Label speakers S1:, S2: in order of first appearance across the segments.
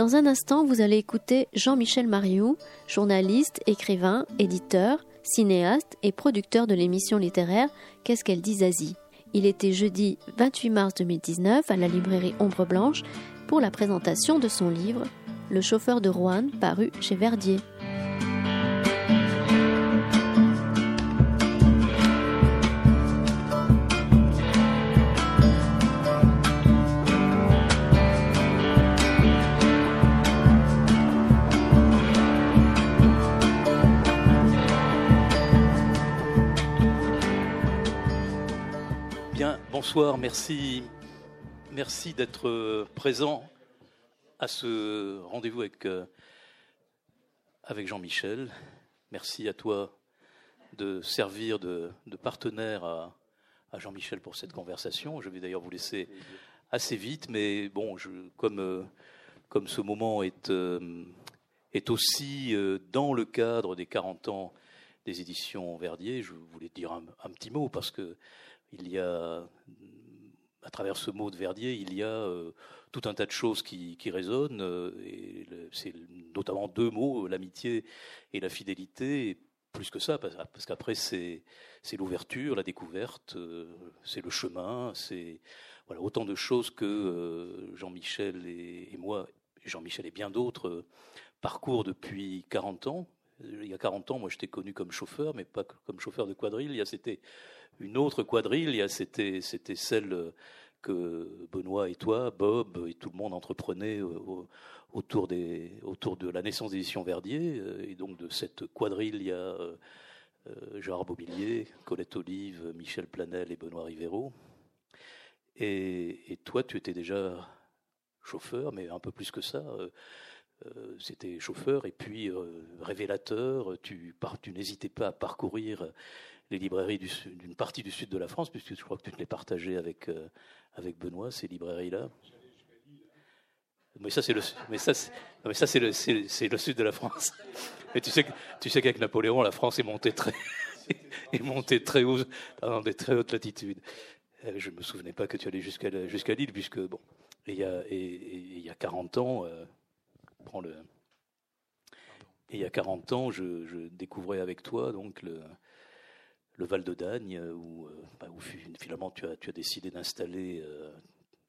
S1: Dans un instant, vous allez écouter Jean-Michel Mariou, journaliste, écrivain, éditeur, cinéaste et producteur de l'émission littéraire Qu'est-ce qu'elle dit Zazie? Il était jeudi 28 mars 2019 à la librairie Ombre Blanche pour la présentation de son livre Le chauffeur de Rouen, paru chez Verdier.
S2: Bonsoir, merci, merci d'être euh, présent à ce rendez-vous avec, euh, avec Jean-Michel. Merci à toi de servir de, partenaire à, Jean-Michel pour cette conversation. Je vais d'ailleurs vous laisser assez vite, mais bon, comme, euh, comme ce moment est, est aussi dans le cadre des 40 ans des éditions Verdier, je voulais dire un petit mot parce que il y a, à travers ce mot de Verdier, il y a euh, tout un tas de choses qui, résonnent, euh, c'est notamment deux mots, l'amitié et la fidélité, plus que ça, parce, qu'après c'est l'ouverture, la découverte, euh, c'est le chemin, c'est voilà, autant de choses que Jean-Michel et, et, moi, Jean-Michel et bien d'autres, parcourent depuis 40 ans. Il y a 40 ans, moi, j'étais connu comme chauffeur, mais pas comme chauffeur de quadrille. C'était une autre quadrille. C'était, celle que Benoît et toi, Bob et tout le monde entreprenaient autour, des, autour de la naissance d'édition Verdier. Euh, et donc de cette quadrille, il y a euh, euh, Gérard Bobillier, Colette Olive, Michel Planel et Benoît Rivero. Et, toi, tu étais déjà chauffeur, mais un peu plus que ça. C'était chauffeur et puis révélateur. Tu n'hésitais pas à parcourir les librairies d'une partie du sud de la France, puisque je crois que tu les partagé avec, euh, avec Benoît, ces librairies-là. Mais ça, c'est le, le, le sud de la France. Mais tu sais, tu sais qu'avec Napoléon, la France est montée très, est montée très haut, dans des très hautes latitudes. Euh, je me souvenais pas que tu allais jusqu'à, jusqu'à Lille, puisque bon, et il y a, et, y a 40 ans, euh, prends le, et il y a 40 ans, je, je découvrais avec toi donc le, le Val de Dagne, euh, où, euh, bah, finalement tu as, tu as décidé d'installer euh,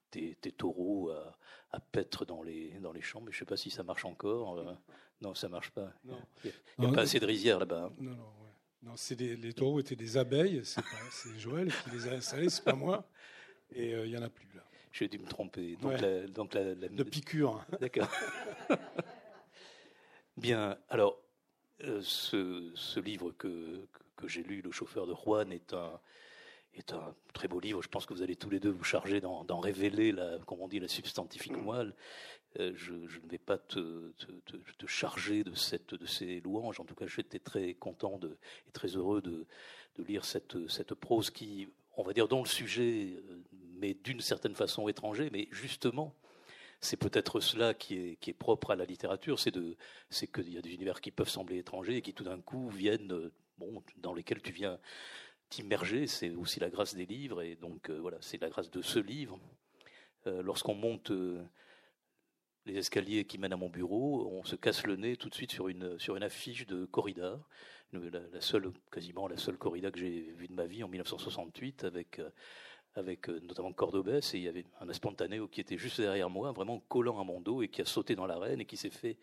S2: tes, taureaux à, à, paître dans les, dans les champs, mais je ne sais pas si ça marche encore. non, ça ne marche pas. Il n'y a, pas assez de rizières là-bas. Hein.
S3: Non, non, non les, taureaux étaient des abeilles, c'est Joël qui les a installés, c'est pas moi. Et il n'y en a plus là.
S2: J'ai dû me tromper. Donc la, donc la,
S3: De piqûre.
S2: D'accord. Bien, alors, ce, ce, livre que, que j'ai lu, Le chauffeur de Juan, est un, est un très beau livre. Je pense que vous allez tous les deux vous charger d'en révéler, la, comme on dit, la substantifique moelle. Euh, je, ne vais pas te, te, charger de, cette, de ces louanges. En tout cas, j'étais très content de, et très heureux de, de lire cette, cette prose qui, on va dire, dont le sujet euh, mais d'une certaine façon étranger, mais justement, c'est peut-être cela qui est, qui est, propre à la littérature, c'est qu'il y a des univers qui peuvent sembler étrangers et qui tout d'un coup viennent dans lesquels tu viens t'immerger. C'est aussi la grâce des livres, et donc euh, voilà, c'est la grâce de ce livre. Euh, lorsqu'on monte euh, les escaliers qui mènent à mon bureau, on se casse le nez tout de suite sur une, sur une affiche de corrida, la, seule, quasiment la seule corrida que j'ai vue de ma vie en 1968, avec, avec notamment Cordobès, et il y avait un spontané qui était juste derrière moi, vraiment collant à mon dos, et qui a sauté dans l'arène, et qui s'est fait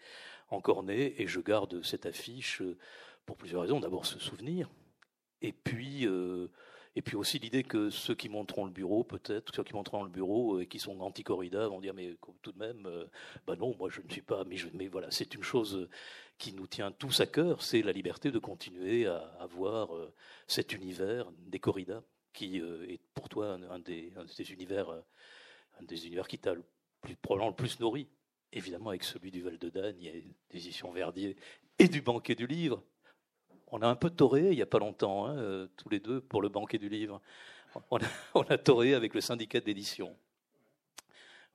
S2: encorner, et je garde cette affiche pour plusieurs raisons. D'abord, se souvenir, et puis, euh, et puis aussi l'idée que ceux qui monteront le bureau, peut-être, ceux qui monteront le bureau euh, et qui sont anti-corrida vont dire mais tout de même, euh, bah non, moi je ne suis pas, mais, voilà, c'est une chose qui nous tient tous à cœur, c'est la liberté de continuer à avoir cet univers des corridas qui est pour toi un, des, univers, un des univers qui t'a le plus, probablement le plus nourri, évidemment avec celui du Val de Dagne et des éditions Verdier et du banquet du livre, on a un peu toré il n'y a pas longtemps, hein, euh, tous les deux, pour le banquet du livre. On a, on toré avec le syndicat d'édition.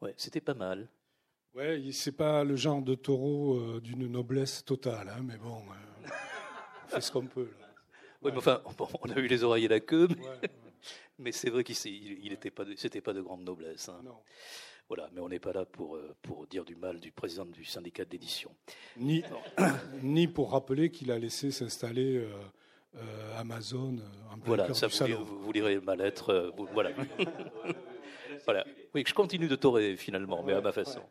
S2: Ouais, c'était pas mal.
S3: Ouais, c'est pas le genre de taureau euh, d'une noblesse totale, hein, mais bon, euh, on fait ce qu'on peut.
S2: Oui, mais enfin, on a eu les oreilles et la queue. mais c'est vrai qu'il n'était pas, c'était pas de grande noblesse. Hein. Non. Voilà, mais on n'est pas là pour, euh, pour dire du mal du président du syndicat d'édition.
S3: Ni, ni pour rappeler qu'il a laissé s'installer euh, euh, Amazon en plein
S2: voilà, ça vous, Vous, lirez ma lettre. voilà. voilà. Oui, je continue de torer finalement, mais à ma façon.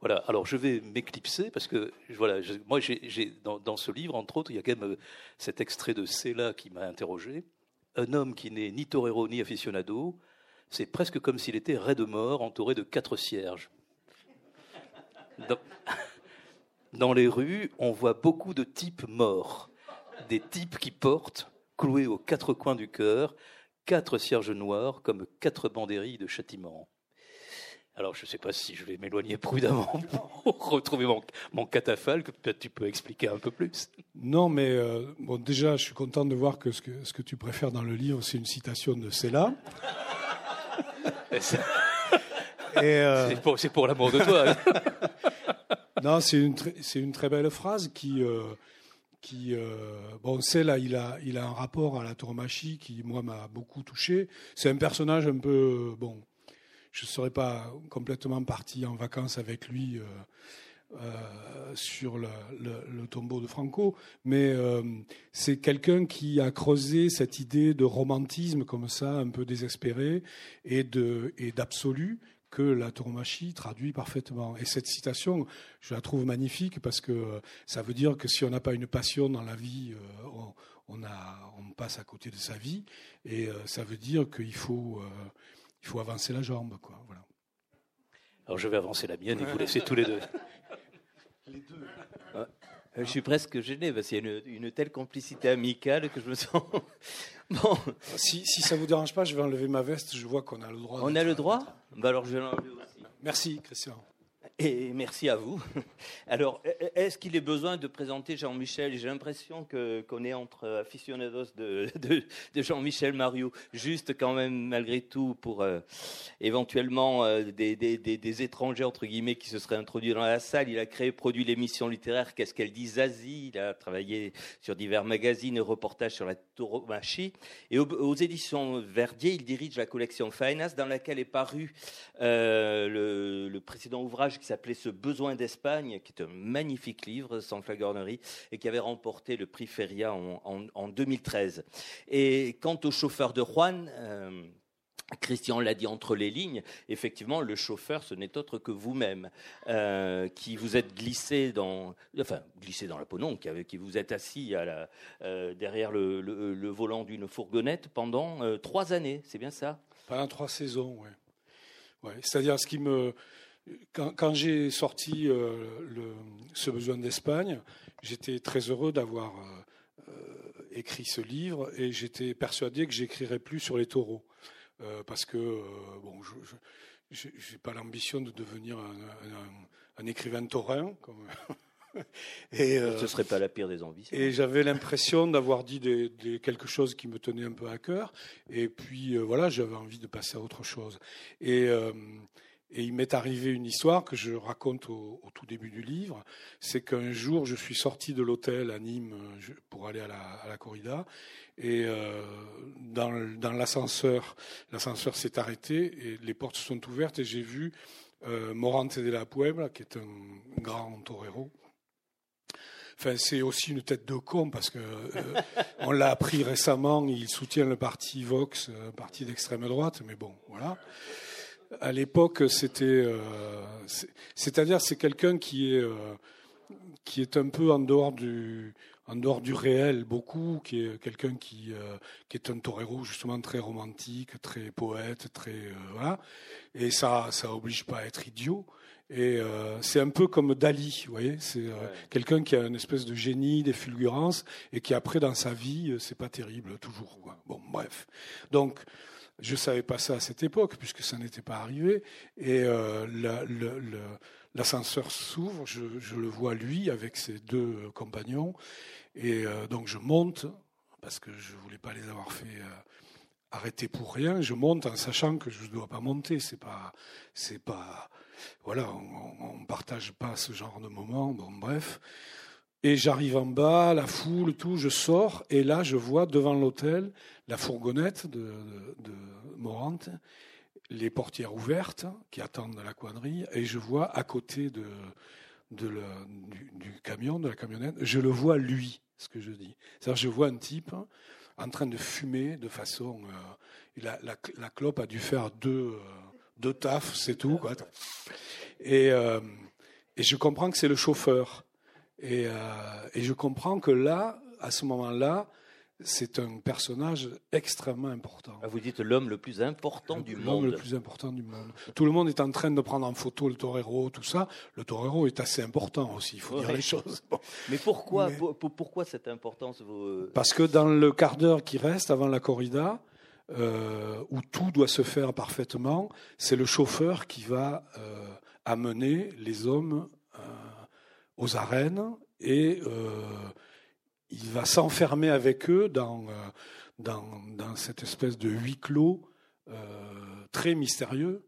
S2: Voilà, alors je vais m'éclipser parce que voilà, moi j'ai dans, dans, ce livre, entre autres, il y a quand même cet extrait de Cela qui m'a interrogé. Un homme qui n'est ni torero ni aficionado, c'est presque comme s'il était raide de mort, entouré de quatre cierges. Dans, les rues, on voit beaucoup de types morts, des types qui portent, cloués aux quatre coins du cœur, quatre cierges noirs comme quatre banderilles de châtiment. Alors, je ne sais pas si je vais m'éloigner prudemment pour retrouver mon, mon catafalque. Peut-être tu peux expliquer un peu plus.
S3: Non, mais euh, bon, déjà, je suis content de voir que ce, que ce que tu préfères dans le livre, c'est une citation de Cella.
S2: Euh, c'est pour, l'amour de toi.
S3: non, c'est une, très belle phrase qui, euh, qui euh, bon, c'est là, il a, il a un rapport à la tauromachie qui, moi, m'a beaucoup touché. C'est un personnage un peu, bon, je ne serais pas complètement parti en vacances avec lui. Euh, sur le, tombeau de Franco, mais euh, c'est quelqu'un qui a creusé cette idée de romantisme comme ça, un peu désespéré, et d'absolu que la tauromachie traduit parfaitement. Et cette citation, je la trouve magnifique parce que ça veut dire que si on n'a pas une passion dans la vie, euh, on, passe à côté de sa vie, et ça veut dire qu'il faut, avancer la jambe, quoi.
S2: Alors je vais avancer la mienne et vous laisser tous les deux.
S4: Les deux. Euh, je suis presque gêné parce qu'il y a une, telle complicité amicale que je me sens.
S3: bon. Si, si ça vous dérange pas, je vais enlever ma veste. Je vois qu'on a le droit.
S4: On a le droit bah Alors je vais l'enlever aussi.
S3: Merci, Christian.
S4: Et merci à vous. Alors, est-ce qu'il est besoin de présenter Jean-Michel? J'ai l'impression qu'on est entre aficionados de, Jean-Michel Mario. Juste quand même, malgré tout, pour euh, éventuellement euh, des, étrangers, entre guillemets, qui se seraient introduits dans la salle. Il a créé, produit l'émission littéraire Qu'est-ce qu'elle dit Zazie? Il a travaillé sur divers magazines et reportages sur la tauromachie. Et aux, éditions Verdier, il dirige la collection Faenas, dans laquelle est paru euh, le précédent ouvrage qui s'appelait Ce besoin d'Espagne, qui est un magnifique livre, sans flagornerie, et qui avait remporté le prix Feria en, 2013. Et quant au chauffeur de Juan, euh, Christian l'a dit entre les lignes, effectivement, le chauffeur, ce n'est autre que vous-même, euh, qui vous êtes glissé dans, enfin, glissé dans la peau, non, qui, vous êtes assis euh, derrière le, volant d'une fourgonnette pendant trois années, c'est bien ça?
S3: Pendant trois saisons, oui. C'est-à-dire, ce qui me, quand, j'ai sorti euh, ce besoin d'Espagne, j'étais très heureux d'avoir euh, euh, écrit ce livre et j'étais persuadé que j'écrirais plus sur les taureaux parce que bon, je n'ai pas l'ambition de devenir un, écrivain taurin. Comme
S4: et, Ce serait pas la pire des ambitions.
S3: Et j'avais l'impression d'avoir dit quelque chose qui me tenait un peu à cœur. Et puis voilà, j'avais envie de passer à autre chose. Et et il m'est arrivé une histoire que je raconte au, tout début du livre. C'est qu'un jour, je suis sorti de l'hôtel à Nîmes pour aller à la, corrida. Et euh, dans, l'ascenseur, l'ascenseur s'est arrêté et les portes se sont ouvertes et j'ai vu euh, Morante de la Puebla, qui est un grand torero. Enfin, c'est aussi une tête de con parce que euh, on l'a appris récemment. Il soutient le parti Vox, un parti d'extrême droite, mais bon, voilà à l'époque, c'était, euh, c'est-à-dire, c'est quelqu'un qui est euh, qui est un peu en dehors du en dehors du réel beaucoup, qui est quelqu'un qui euh, qui est un torero justement très romantique, très poète, très voilà. Et ça ça oblige pas à être idiot. Et c'est un peu comme Dali, vous voyez, c'est quelqu'un qui a une espèce de génie, des fulgurances, et qui après dans sa vie, c'est pas terrible toujours. Quoi. Bon, bref. Donc je ne savais pas ça à cette époque, puisque ça n'était pas arrivé. Et euh, l'ascenseur s'ouvre, je, le vois lui avec ses deux compagnons. Et euh, donc je monte, parce que je ne voulais pas les avoir fait euh, arrêter pour rien. Je monte en sachant que je ne dois pas monter. C'est pas, pas, voilà, on, ne partage pas ce genre de moment. Bon, bref. Et j'arrive en bas, la foule, tout, je sors, et là, je vois devant l'hôtel la fourgonnette de, Morante, les portières ouvertes qui attendent la quadrille, et je vois à côté du, camion, de la camionnette, je le vois lui, ce que je dis. C'est-à-dire, je vois un type en train de fumer de façon. Euh, la, clope a dû faire deux, euh, tafs, c'est tout. Euh, et je comprends que c'est le chauffeur. Et, euh, et, je comprends que là, à ce moment-là, c'est un personnage extrêmement important.
S4: Ah, vous dites l'homme le plus important du monde.
S3: L'homme le plus important du monde. Tout le monde est en train de prendre en photo le torero, tout ça. Le torero est assez important aussi, il faut dire les choses.
S4: Mais pourquoi, pourquoi cette importance
S3: euh, Parce que dans le quart d'heure qui reste avant la corrida, euh, où tout doit se faire parfaitement, c'est le chauffeur qui va euh, amener les hommes aux arènes et il va s'enfermer avec eux dans, euh, dans, dans, cette espèce de huis clos euh, très mystérieux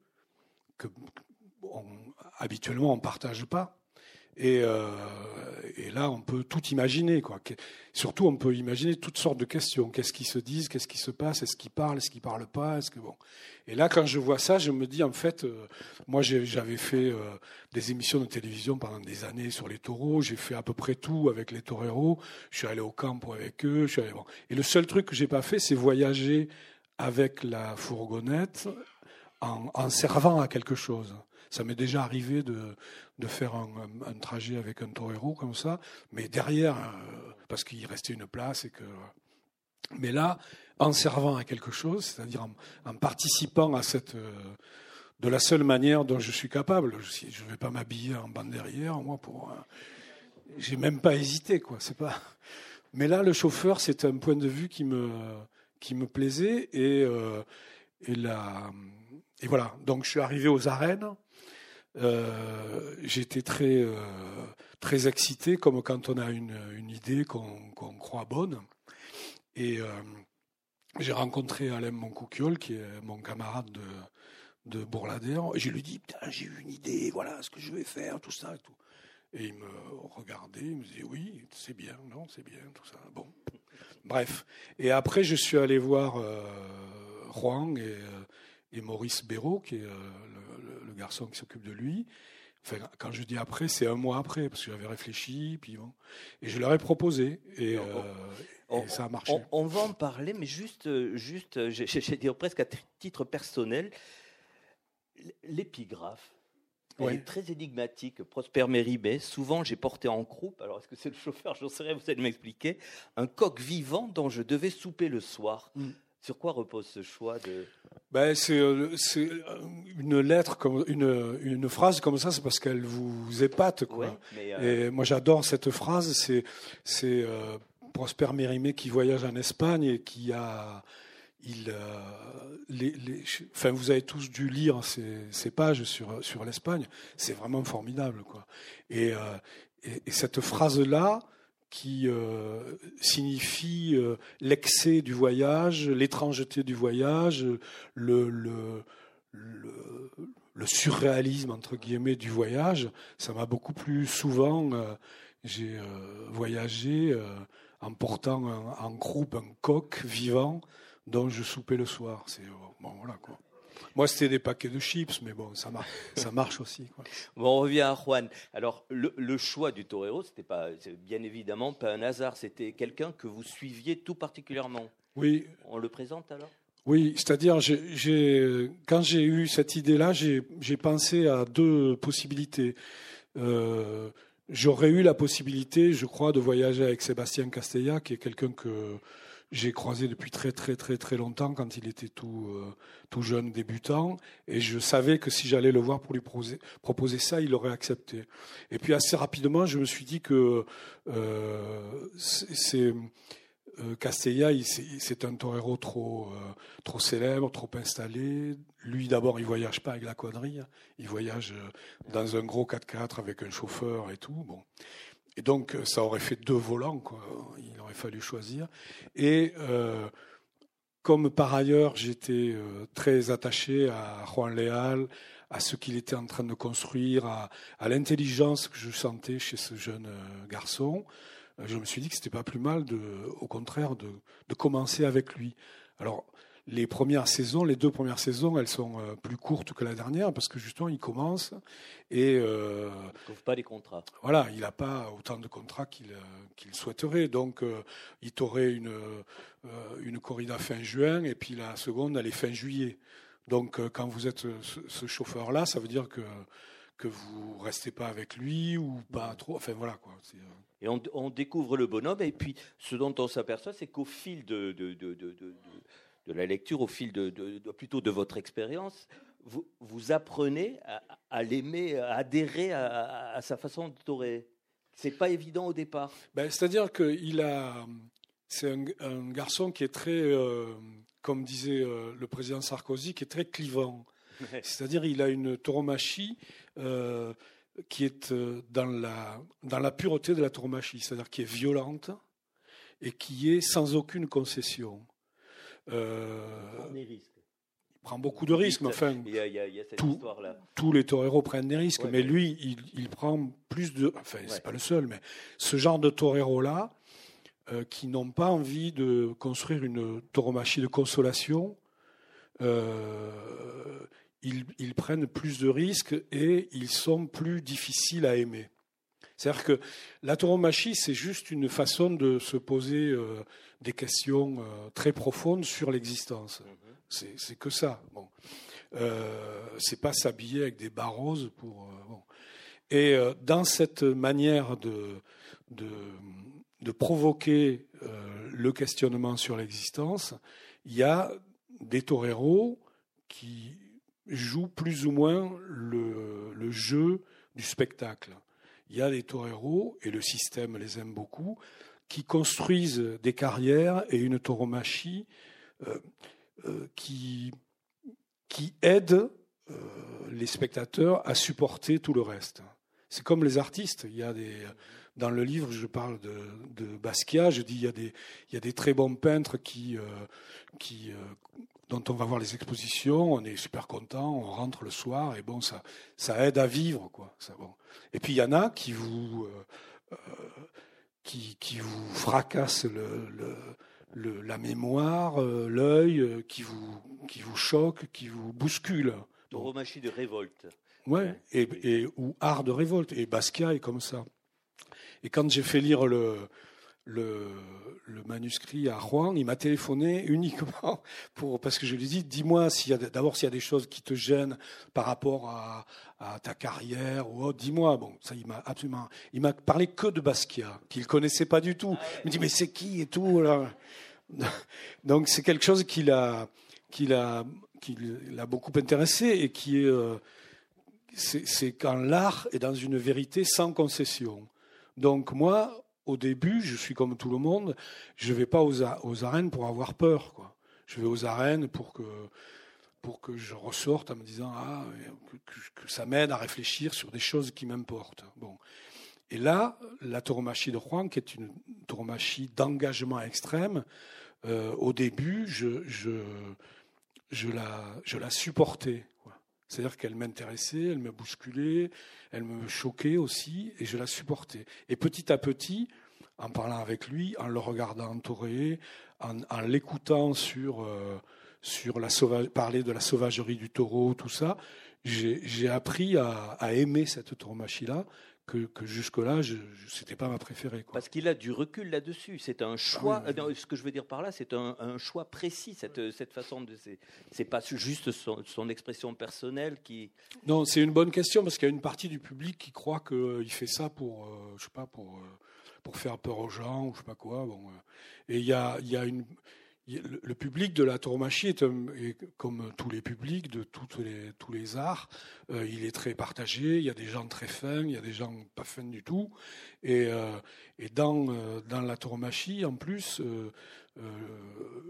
S3: que habituellement on ne partage pas. Et, euh, et, là, on peut tout imaginer. Quoi. Surtout, on peut imaginer toutes sortes de questions. Qu'est-ce qu'ils se disent Qu'est-ce qui se passe? Est-ce qu'ils parlent? Est-ce qu'ils parlent pas? Est-ce que bon Et là, quand je vois ça, je me dis en fait, euh, moi, j'avais fait euh, des émissions de télévision pendant des années sur les taureaux. J'ai fait à peu près tout avec les toreros. Je suis allé au camp avec eux. Et le seul truc que j'ai pas fait, c'est voyager avec la fourgonnette en servant à quelque chose. Ça m'est déjà arrivé de, de faire un, trajet avec un torero comme ça, mais derrière, euh, parce qu'il restait une place et que. Mais là, en servant à quelque chose, c'est-à-dire en, participant à cette. Euh, de la seule manière dont je suis capable. Je ne vais pas m'habiller en bande derrière, moi, pour. Euh, j'ai même pas hésité, quoi. C'est pas. Mais là, le chauffeur, c'est un point de vue qui me, qui me plaisait et, et, la, et voilà. Donc, je suis arrivé aux arènes euh, j'étais très, euh, très excité, comme quand on a une, une idée qu'on croit bonne. Et euh, j'ai rencontré Alain Moncouquiol, qui est mon camarade de, de Bourladère. Et je lui dis, putain, j'ai eu une idée, voilà ce que je vais faire, tout ça et tout. Et il me regardait, il me disait, oui, c'est bien, non, c'est bien, tout ça. Bon. Bref. Et après, je suis allé voir euh, Juan et, et Maurice Béraud, qui est le garçon qui s'occupe de lui. Enfin, quand je dis après, c'est un mois après, parce que j'avais réfléchi, puis bon. Et je leur ai proposé, et, euh, ça a marché.
S4: On, va en parler, mais juste, juste j'ai dire presque à titre personnel, l'épigraphe. est très énigmatique. Prosper Méribet, souvent j'ai porté en croupe, alors est-ce que c'est le chauffeur, j'en sais rien, vous allez m'expliquer, un coq vivant dont je devais souper le soir. Mm. Sur quoi repose ce choix de
S3: ben, c'est, euh, euh, une lettre, comme, une, une phrase comme ça, c'est parce qu'elle vous épate. Quoi. Euh, Et moi, j'adore cette phrase. C'est, c'est Prosper Mérimée qui voyage en Espagne et qui a. Il, les, les, enfin, vous avez tous dû lire ces, ces pages sur, sur l'Espagne. C'est vraiment formidable. Quoi. Et, et, et cette phrase-là, qui euh, signifie euh, l'excès du voyage, l'étrangeté du voyage, le, surréalisme entre guillemets du voyage. Ça m'a beaucoup plus souvent. Euh, j'ai voyagé en portant en groupe un coq vivant dont je soupais le soir. C'est bon voilà quoi. Moi, c'était des paquets de chips, mais bon, ça, marche, ça marche aussi.
S4: Bon, on revient à Juan. Alors, le, choix du torero, c'était pas, bien évidemment pas un hasard. C'était quelqu'un que vous suiviez tout particulièrement.
S3: Oui.
S4: On le présente alors?
S3: Oui, c'est-à-dire, quand j'ai eu cette idée-là, j'ai pensé à deux possibilités. Euh, j'aurais eu la possibilité, je crois, de voyager avec Sébastien Castella, qui est quelqu'un que j'ai croisé depuis très très très très longtemps quand il était tout euh, tout jeune débutant et je savais que si j'allais le voir pour lui proposer, ça il aurait accepté. Et puis assez rapidement je me suis dit que euh, c'est euh, Castella c'est un torero trop euh, trop célèbre trop installé. Lui d'abord il voyage pas avec la quadrille il voyage dans un gros 4x4 avec un chauffeur et tout bon et donc, ça aurait fait deux volants, quoi. Il aurait fallu choisir. Et euh, comme par ailleurs, j'étais euh, très attaché à Juan Leal, à ce qu'il était en train de construire, à, l'intelligence que je sentais chez ce jeune garçon, je me suis dit que c'était pas plus mal, au contraire, de, de commencer avec lui. Alors, les premières saisons, les deux premières saisons, elles sont euh, plus courtes que la dernière parce que justement, il commence et
S4: euh, il trouve pas les contrats.
S3: Voilà, il n'a pas autant de contrats qu'il euh, souhaiterait. Donc, euh, il t'aurait une une corrida fin juin et puis la seconde, elle est fin juillet. Donc, quand vous êtes ce, ce chauffeur-là, ça veut dire que que vous restez pas avec lui ou pas trop. Enfin voilà quoi.
S4: Et on, on, découvre le bonhomme et puis ce dont on s'aperçoit, c'est qu'au fil de, de, de, de de la lecture, au fil de, plutôt de votre expérience, vous, vous, apprenez à, l'aimer, à adhérer à, sa façon de torer. C'est pas évident au départ.
S3: Ben, C'est-à-dire qu'il a, c'est un, garçon qui est très, euh, comme disait euh, le président Sarkozy, qui est très clivant. C'est-à-dire il a une tauromachie euh, qui est dans la, dans la pureté de la tauromachie, c'est-à-dire qui est violente et qui est sans aucune concession.
S4: Euh, il
S3: prend beaucoup de risques, mais enfin, tous les toreros prennent des risques, mais, lui, il, prend plus de. Enfin, c'est pas le seul, mais ce genre de toreros là, euh, qui n'ont pas envie de construire une tauromachie de consolation, euh, ils, ils, prennent plus de risques et ils sont plus difficiles à aimer. C'est-à-dire que la tauromachie, c'est juste une façon de se poser euh, des questions euh, très profondes sur l'existence. Mhm. C'est que ça. Bon. Euh, c'est pas s'habiller avec des barres pour. Euh, bon. Et dans cette manière de, de, de provoquer le questionnement sur l'existence, il y a des toreros qui jouent plus ou moins le, le jeu du spectacle. Il y a des toreros, et le système les aime beaucoup, qui construisent des carrières et une tauromachie euh, euh, qui, qui aide euh, les spectateurs à supporter tout le reste. C'est comme les artistes. Il y a des, dans le livre, je parle de, de Basquiat. Je dis il y a des, y a des très bons peintres qui, qui, dont on va voir les expositions. On est super content. On rentre le soir et bon, ça, ça aide à vivre, quoi. Ça, bon. Et puis il y en a qui vous, qui, qui vous fracasse le, le, la mémoire, euh, l'œil, euh, qui, vous, qui vous choque, qui vous bouscule.
S4: Tauromachie de révolte.
S3: Ouais, Et, et, ou art de révolte. Et Basquiat est comme ça. Et quand j'ai fait lire le, le, le, manuscrit à Rouen, il m'a téléphoné uniquement pour parce que je lui ai dit dis-moi s'il y a d'abord s'il y a des choses qui te gênent par rapport à, à ta carrière ou autre, dis-moi. Bon, ça il m'a absolument il m'a parlé que de Basquiat qu'il connaissait pas du tout. Ah il me dit mais c'est qui et tout là. Donc c'est quelque chose qui l'a qui l'a qui l'a beaucoup intéressé et qui est euh, c'est quand l'art est dans une vérité sans concession. Donc moi, au début, je suis comme tout le monde, je ne vais pas aux, aux, arènes pour avoir peur. Quoi. Je vais aux arènes pour que, pour que je ressorte en me disant ah, que, ça m'aide à réfléchir sur des choses qui m'importent. Bon. Et là, la tauromachie de Rouen, qui est une tauromachie d'engagement extrême, euh, au début, je, je, je, la, je la supportais. C'est-à-dire qu'elle m'intéressait, elle me bousculait, elle me choquait aussi, et je la supportais. Et petit à petit, en parlant avec lui, en le regardant entouré, en, l'écoutant sur, euh, sur la sauvage, parler de la sauvagerie du taureau, tout ça, j'ai appris à, à, aimer cette tauromachie-là, que, que jusque-là, je, c'était pas ma préférée. Quoi.
S4: Parce qu'il a du recul là-dessus. C'est un choix. Ah euh, ce que je veux dire par là, c'est un, un, choix précis. Cette, cette façon de, c'est, pas juste son, son, expression personnelle qui.
S3: Non, c'est une bonne question parce qu'il y a une partie du public qui croit qu'il euh, fait ça pour, euh, je sais pas, pour pour faire peur aux gens ou je sais pas quoi. Bon, et il y a, il y a une le public de la tauromachie est, comme tous les publics de toutes les, tous les arts, euh, il est très partagé. Il y a des gens très fins, il y a des gens pas fins du tout. Et, euh, dans, euh, dans la tauromachie, en plus,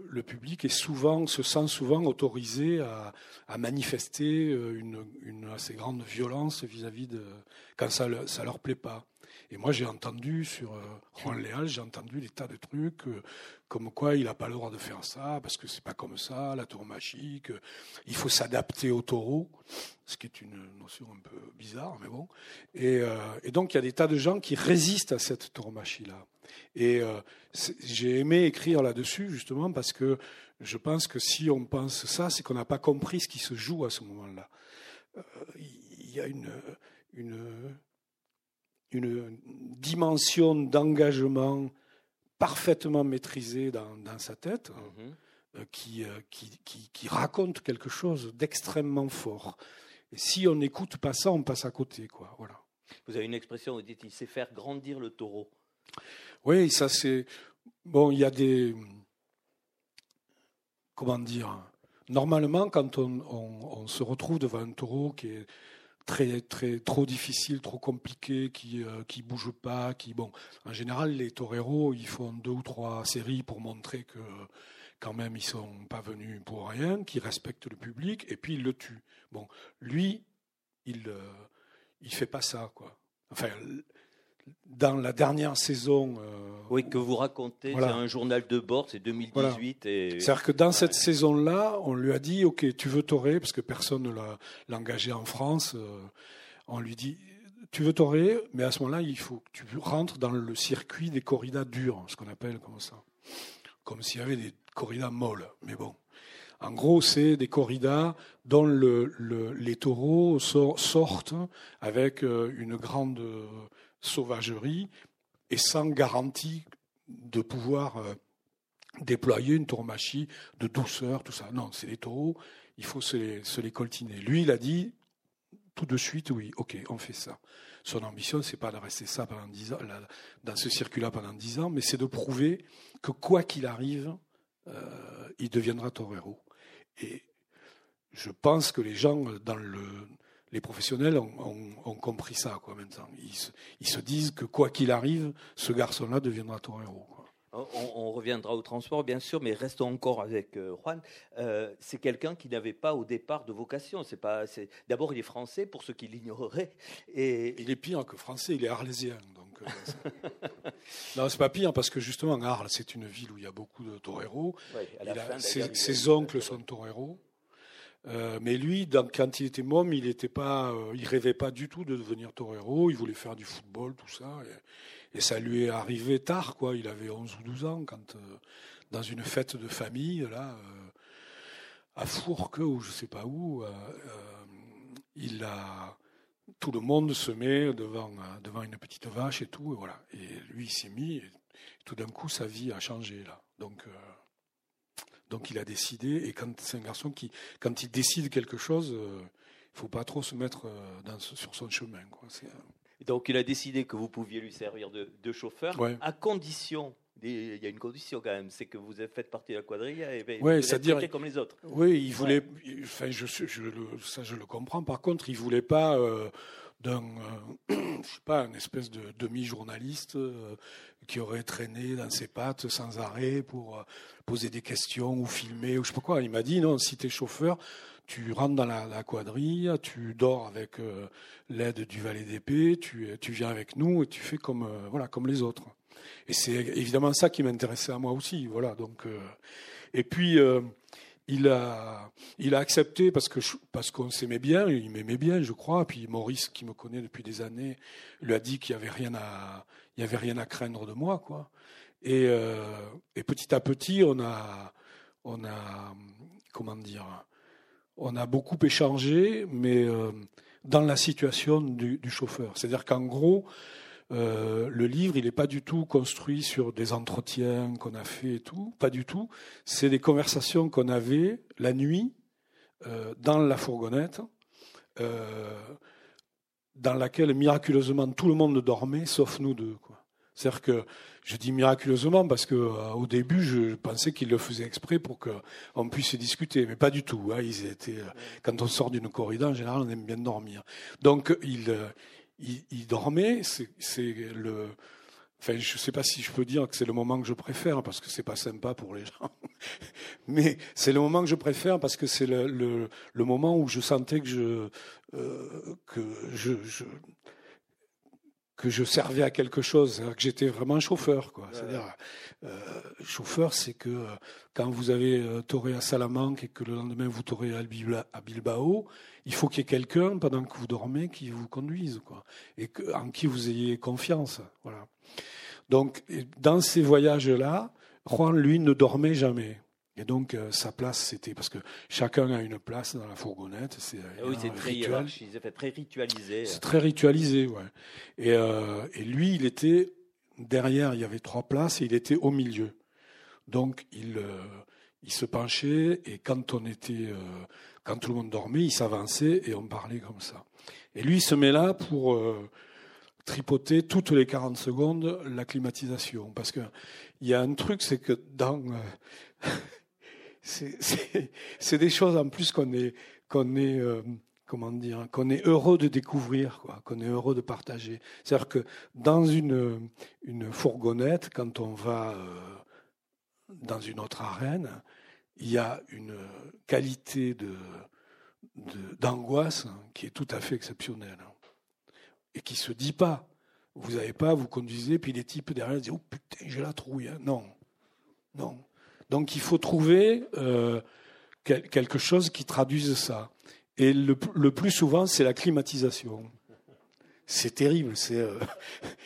S3: le public est souvent, se sent souvent autorisé à, à manifester une, une, assez grande violence vis-à-vis de quand ça, ça leur plaît pas. Et moi, j'ai entendu sur Juan Léal, j'ai entendu des tas de trucs comme quoi il n'a pas le droit de faire ça, parce que c'est pas comme ça, la tauromachie, il faut s'adapter au taureau, ce qui est une notion un peu bizarre, mais bon. Et, euh, donc il y a des tas de gens qui résistent à cette tauromachie-là. Et euh, j'ai aimé écrire là-dessus, justement, parce que je pense que si on pense ça, c'est qu'on n'a pas compris ce qui se joue à ce moment-là. Euh, il y a une, une, une dimension d'engagement parfaitement maîtrisée dans, dans sa tête, mhm. euh, qui, euh, qui, qui, qui, raconte quelque chose d'extrêmement fort. Et si on n'écoute pas ça, on passe à côté. Quoi. Voilà.
S4: Vous avez une expression, vous dites, il sait faire grandir le taureau.
S3: Oui, ça c'est... Bon, il y a des... Comment dire Normalement, quand on, on, on se retrouve devant un taureau qui est très très trop difficile, trop compliqué, qui euh, qui bouge pas, qui bon. En général, les toreros, ils font deux ou trois séries pour montrer que quand même ils sont pas venus pour rien, qu'ils respectent le public, et puis ils le tuent. Bon, lui, il euh, il fait pas ça quoi. Enfin, dans la dernière saison. Euh,
S4: oui, que vous racontez, c'est un journal de bord, c'est 2018.
S3: C'est-à-dire que dans cette saison-là, on lui a dit Ok, tu veux torer, parce que personne ne l'a engagé en France. Euh, on lui dit Tu veux torer, mais à ce moment-là, il faut que tu rentres dans le circuit des corridas dures, ce qu'on appelle comme ça. Comme s'il y avait des corridas molles. Mais bon. En gros, c'est des corridas dont le, les taureaux sortent avec euh, une grande sauvagerie et sans garantie de pouvoir euh, déployer une tauromachie de douceur, tout ça. Non, c'est les taureaux, il faut se les, coltiner. Lui, il a dit tout de suite, oui, ok, on fait ça. Son ambition, c'est pas de rester ça pendant dix ans, dans ce circuit-là pendant dix ans, mais c'est de prouver que quoi qu'il arrive, euh, il deviendra torero. Et je pense que les gens dans le les professionnels ont, compris ça quoi, maintenant. Ils se, disent que quoi qu'il arrive, ce garçon-là deviendra ton héros.
S4: On, reviendra au transport, bien sûr, mais restons encore avec euh, Juan. Euh, c'est quelqu'un qui n'avait pas au départ de vocation. C'est pas. D'abord, il est français, pour ceux qui l'ignoreraient. Et...
S3: Il est pire que français, il est arlésien. Donc, euh, non, c'est pas pire, parce que justement, Arles, c'est une ville où il y a beaucoup de toreros. ses, oncles sont toreros. Euh, mais lui, quand il était môme, il était pas, euh, il rêvait pas du tout de devenir torero. Il voulait faire du football, tout ça. Et, ça lui est arrivé tard, quoi. Il avait 11 ou 12 ans quand, euh, dans une fête de famille, là, à Fourques ou je sais pas où, il a, tout le monde se met devant, devant une petite vache et tout, et voilà. Et lui, il s'est mis. Et tout d'un coup, sa vie a changé là. Donc donc il a décidé, et quand c'est un garçon qui, quand il décide quelque chose, il euh, ne faut pas trop se mettre euh, dans, sur son chemin. Quoi. Euh,
S4: donc il a décidé que vous pouviez lui servir de, chauffeur, à condition il y a une condition quand même, c'est que vous faites partie de la quadrille et
S3: vous
S4: êtes comme les autres.
S3: Oui, il voulait, enfin, je, je, ça je le comprends. Par contre, il voulait pas d'un, je sais pas, une espèce de demi-journaliste qui aurait traîné dans ses pattes sans arrêt pour euh, poser des questions ou filmer ou je sais pas quoi. Il m'a dit non, si tu es chauffeur, tu rentres dans la, quadrille, tu dors avec euh, l'aide du valet d'épée, tu, tu viens avec nous et tu fais comme euh, voilà comme les autres. Et c'est évidemment ça qui m'intéressait à moi aussi, voilà. Donc et puis il a, il a accepté parce que parce qu'on s'aimait bien, il m'aimait bien, je crois. Puis Maurice, qui me connaît depuis des années, lui a dit qu'il y avait rien à, il y avait rien à craindre de moi, quoi. Et, euh, et petit à petit, on a, on a, comment dire, on a beaucoup échangé, mais euh, dans la situation du, du chauffeur. C'est-à-dire qu'en gros, euh, le livre, il n'est pas du tout construit sur des entretiens qu'on a fait et tout, pas du tout. C'est des conversations qu'on avait la nuit euh, dans la fourgonnette, euh, dans laquelle miraculeusement tout le monde dormait, sauf nous deux. C'est-à-dire que je dis miraculeusement parce que au début je pensais qu'il le faisait exprès pour qu'on puisse discuter, mais pas du tout. Hein. Ils quand on sort d'une corrida, en général, on aime bien dormir. Donc il dormait. C'est le. Enfin, je ne sais pas si je peux dire que c'est le moment que je préfère parce que c'est pas sympa pour les gens, mais c'est le moment que je préfère parce que c'est le, moment où je sentais que je euh, que je que je servais à quelque chose, que j'étais vraiment chauffeur. Quoi. C'est-à-dire, euh, chauffeur, c'est que euh, quand vous avez euh, toré à Salamanque et que le lendemain vous torez à Bilbao, il faut qu'il y ait quelqu'un pendant que vous dormez qui vous conduise, quoi, et que, en qui vous ayez confiance. Voilà. Donc, dans ces voyages-là, Juan, lui, ne dormait jamais. Et donc, euh, sa place, c'était parce que chacun a une place dans la fourgonnette.
S4: C'est ah oui, c'est très, très ritualisé.
S3: C'est très ritualisé, ouais. Et, euh, et, lui, il était derrière, il y avait trois places et il était au milieu. Donc, il, euh, il se penchait et quand on était, quand tout le monde dormait, il s'avançait et on parlait comme ça. Et lui, il se met là pour tripoter toutes les 40 secondes la climatisation. Parce qu'il y a un truc, c'est que dans c'est des choses en plus qu'on est, qu'on est, euh, comment dire, qu'on est heureux de découvrir, qu'on est heureux de partager. C'est-à-dire que dans une, fourgonnette, quand on va euh, dans une autre arène, il y a une qualité d'angoisse qui est tout à fait exceptionnelle et qui se dit pas. Vous n'avez pas, vous conduisez, puis les types derrière disent Oh putain, j'ai la trouille. Hein. Non, non. Donc il faut trouver euh, quelque chose qui traduise ça. Et le, plus souvent, c'est la climatisation. C'est terrible, c'est euh,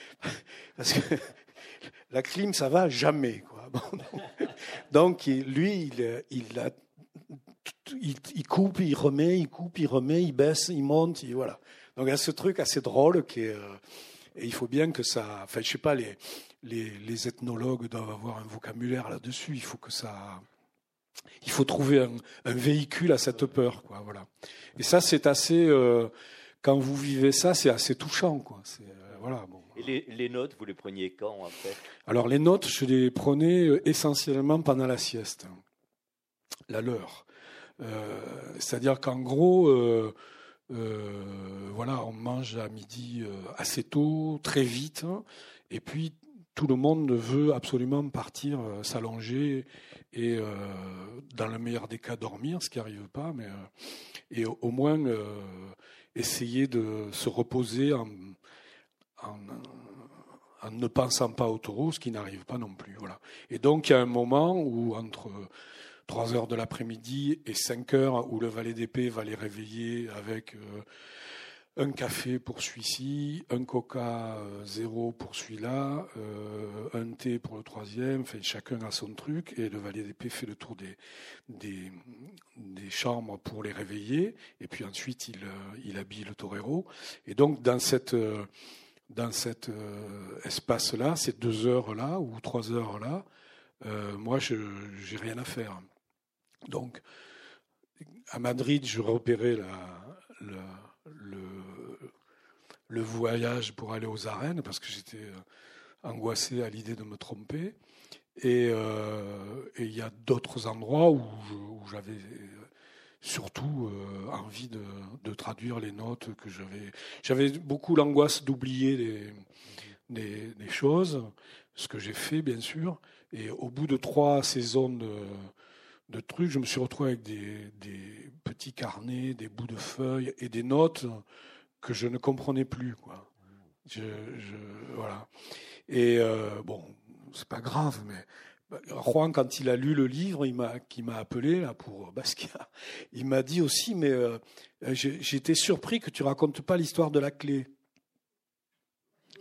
S3: parce que la clim, ça va jamais. Quoi. donc lui, il, il, il, coupe, il remet, il coupe, il remet, il baisse, il monte, voilà. Donc il y a ce truc assez drôle qui euh, et il faut bien que ça, enfin je sais pas les les, ethnologues doivent avoir un vocabulaire là-dessus. Il faut que ça, il faut trouver un, véhicule à cette peur, quoi. Voilà. Et ça, c'est assez. Euh, quand vous vivez ça, c'est assez touchant, quoi. Euh, voilà.
S4: Et les, notes, vous les preniez quand en fait
S3: Alors les notes, je les prenais euh, essentiellement pendant la sieste, la leur. C'est-à-dire qu'en gros. voilà, on mange à midi assez tôt, très vite, et puis tout le monde veut absolument partir euh, s'allonger et, euh, dans le meilleur des cas, dormir, ce qui n'arrive pas, mais euh, et au, moins essayer de se reposer en, en, ne pensant pas au taureau, ce qui n'arrive pas non plus. Voilà. Et donc, il y a un moment où, entre 3 heures de l'après-midi et 5 heures, où le valet d'épée va les réveiller avec un café pour celui-ci, un coca euh, zéro pour celui-là, euh, un thé pour le troisième, chacun a son truc, et le valet d'épée fait le tour des, chambres pour les réveiller, et puis ensuite il, euh, il habille le torero. Et donc dans cet espace-là, ces deux heures-là, ou trois heures-là, moi je n'ai rien à faire. Donc à Madrid, je repérais le, le voyage pour aller aux arènes parce que j'étais euh, angoissé à l'idée de me tromper. Euh, et il y a d'autres endroits où, j'avais euh, surtout envie de, traduire les notes que j'avais. J'avais beaucoup l'angoisse d'oublier des, choses, ce que j'ai fait bien sûr. Et au bout de trois saisons de, trucs, je me suis retrouvé avec des, petits carnets, des bouts de feuilles et des notes que je ne comprenais plus. Quoi. Je, voilà. Et euh, bon, c'est pas grave, mais bah, Juan, quand il a lu le livre, il m'a, qui m'a appelé là pour Basquiat, il m'a dit aussi, mais euh, j'étais surpris que tu racontes pas l'histoire de la clé.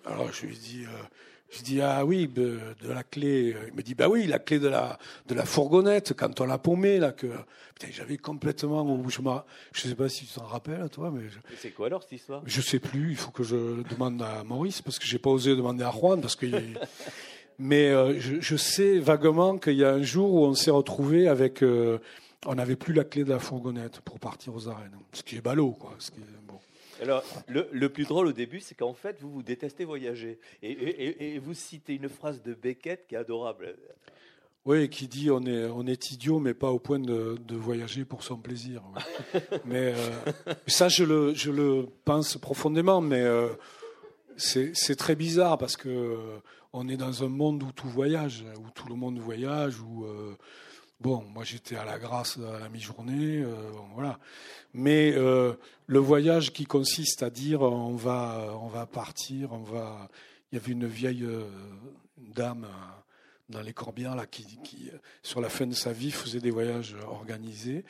S3: Alors je lui ai dit, euh, je dis ah oui de, la clé. Il me dit bah oui la clé de la de la fourgonnette quand on l'a paumée là que putain j'avais complètement je je sais pas si tu t'en rappelles toi mais
S4: c'est quoi alors cette histoire?
S3: Je sais plus. Il faut que je demande à Maurice parce que j'ai pas osé demander à Juan parce que mais euh, je, sais vaguement qu'il y a un jour où on s'est retrouvé avec euh, on n'avait plus la clé de la fourgonnette pour partir aux arènes ce qui est ballot quoi. Ce qui est, bon.
S4: Alors, le, plus drôle au début, c'est qu'en fait, vous, vous détestez voyager. Et, vous citez une phrase de Beckett qui est adorable.
S3: Oui, qui dit on est, on est idiot, mais pas au point de, voyager pour son plaisir. mais euh, ça, je le, je le pense profondément, mais euh, c'est très bizarre parce que on est dans un monde où tout voyage, où tout le monde voyage, où, euh, Bon, moi j'étais à la grâce à la mi-journée, voilà. Mais le voyage qui consiste à dire on va, on va partir, on va. Il y avait une vieille dame dans les Corbières là qui, sur la fin de sa vie, faisait des voyages organisés.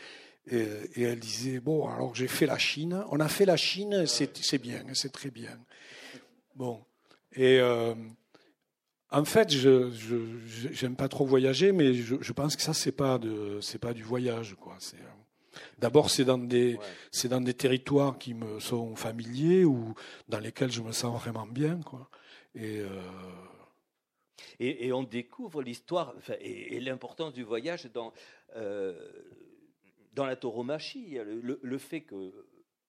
S3: Et, et elle disait bon, alors j'ai fait la Chine. On a fait la Chine, c'est bien, c'est très bien. Bon, et en fait, je j'aime pas trop voyager, mais je, je pense que ça c'est pas de c'est pas du voyage quoi. C'est D'abord, c'est dans des c'est dans des territoires qui me sont familiers ou dans lesquels je me sens vraiment bien quoi. Et euh...
S4: et, et, on découvre l'histoire et, et l'importance du voyage dans euh, dans la tauromachie. Le, le fait que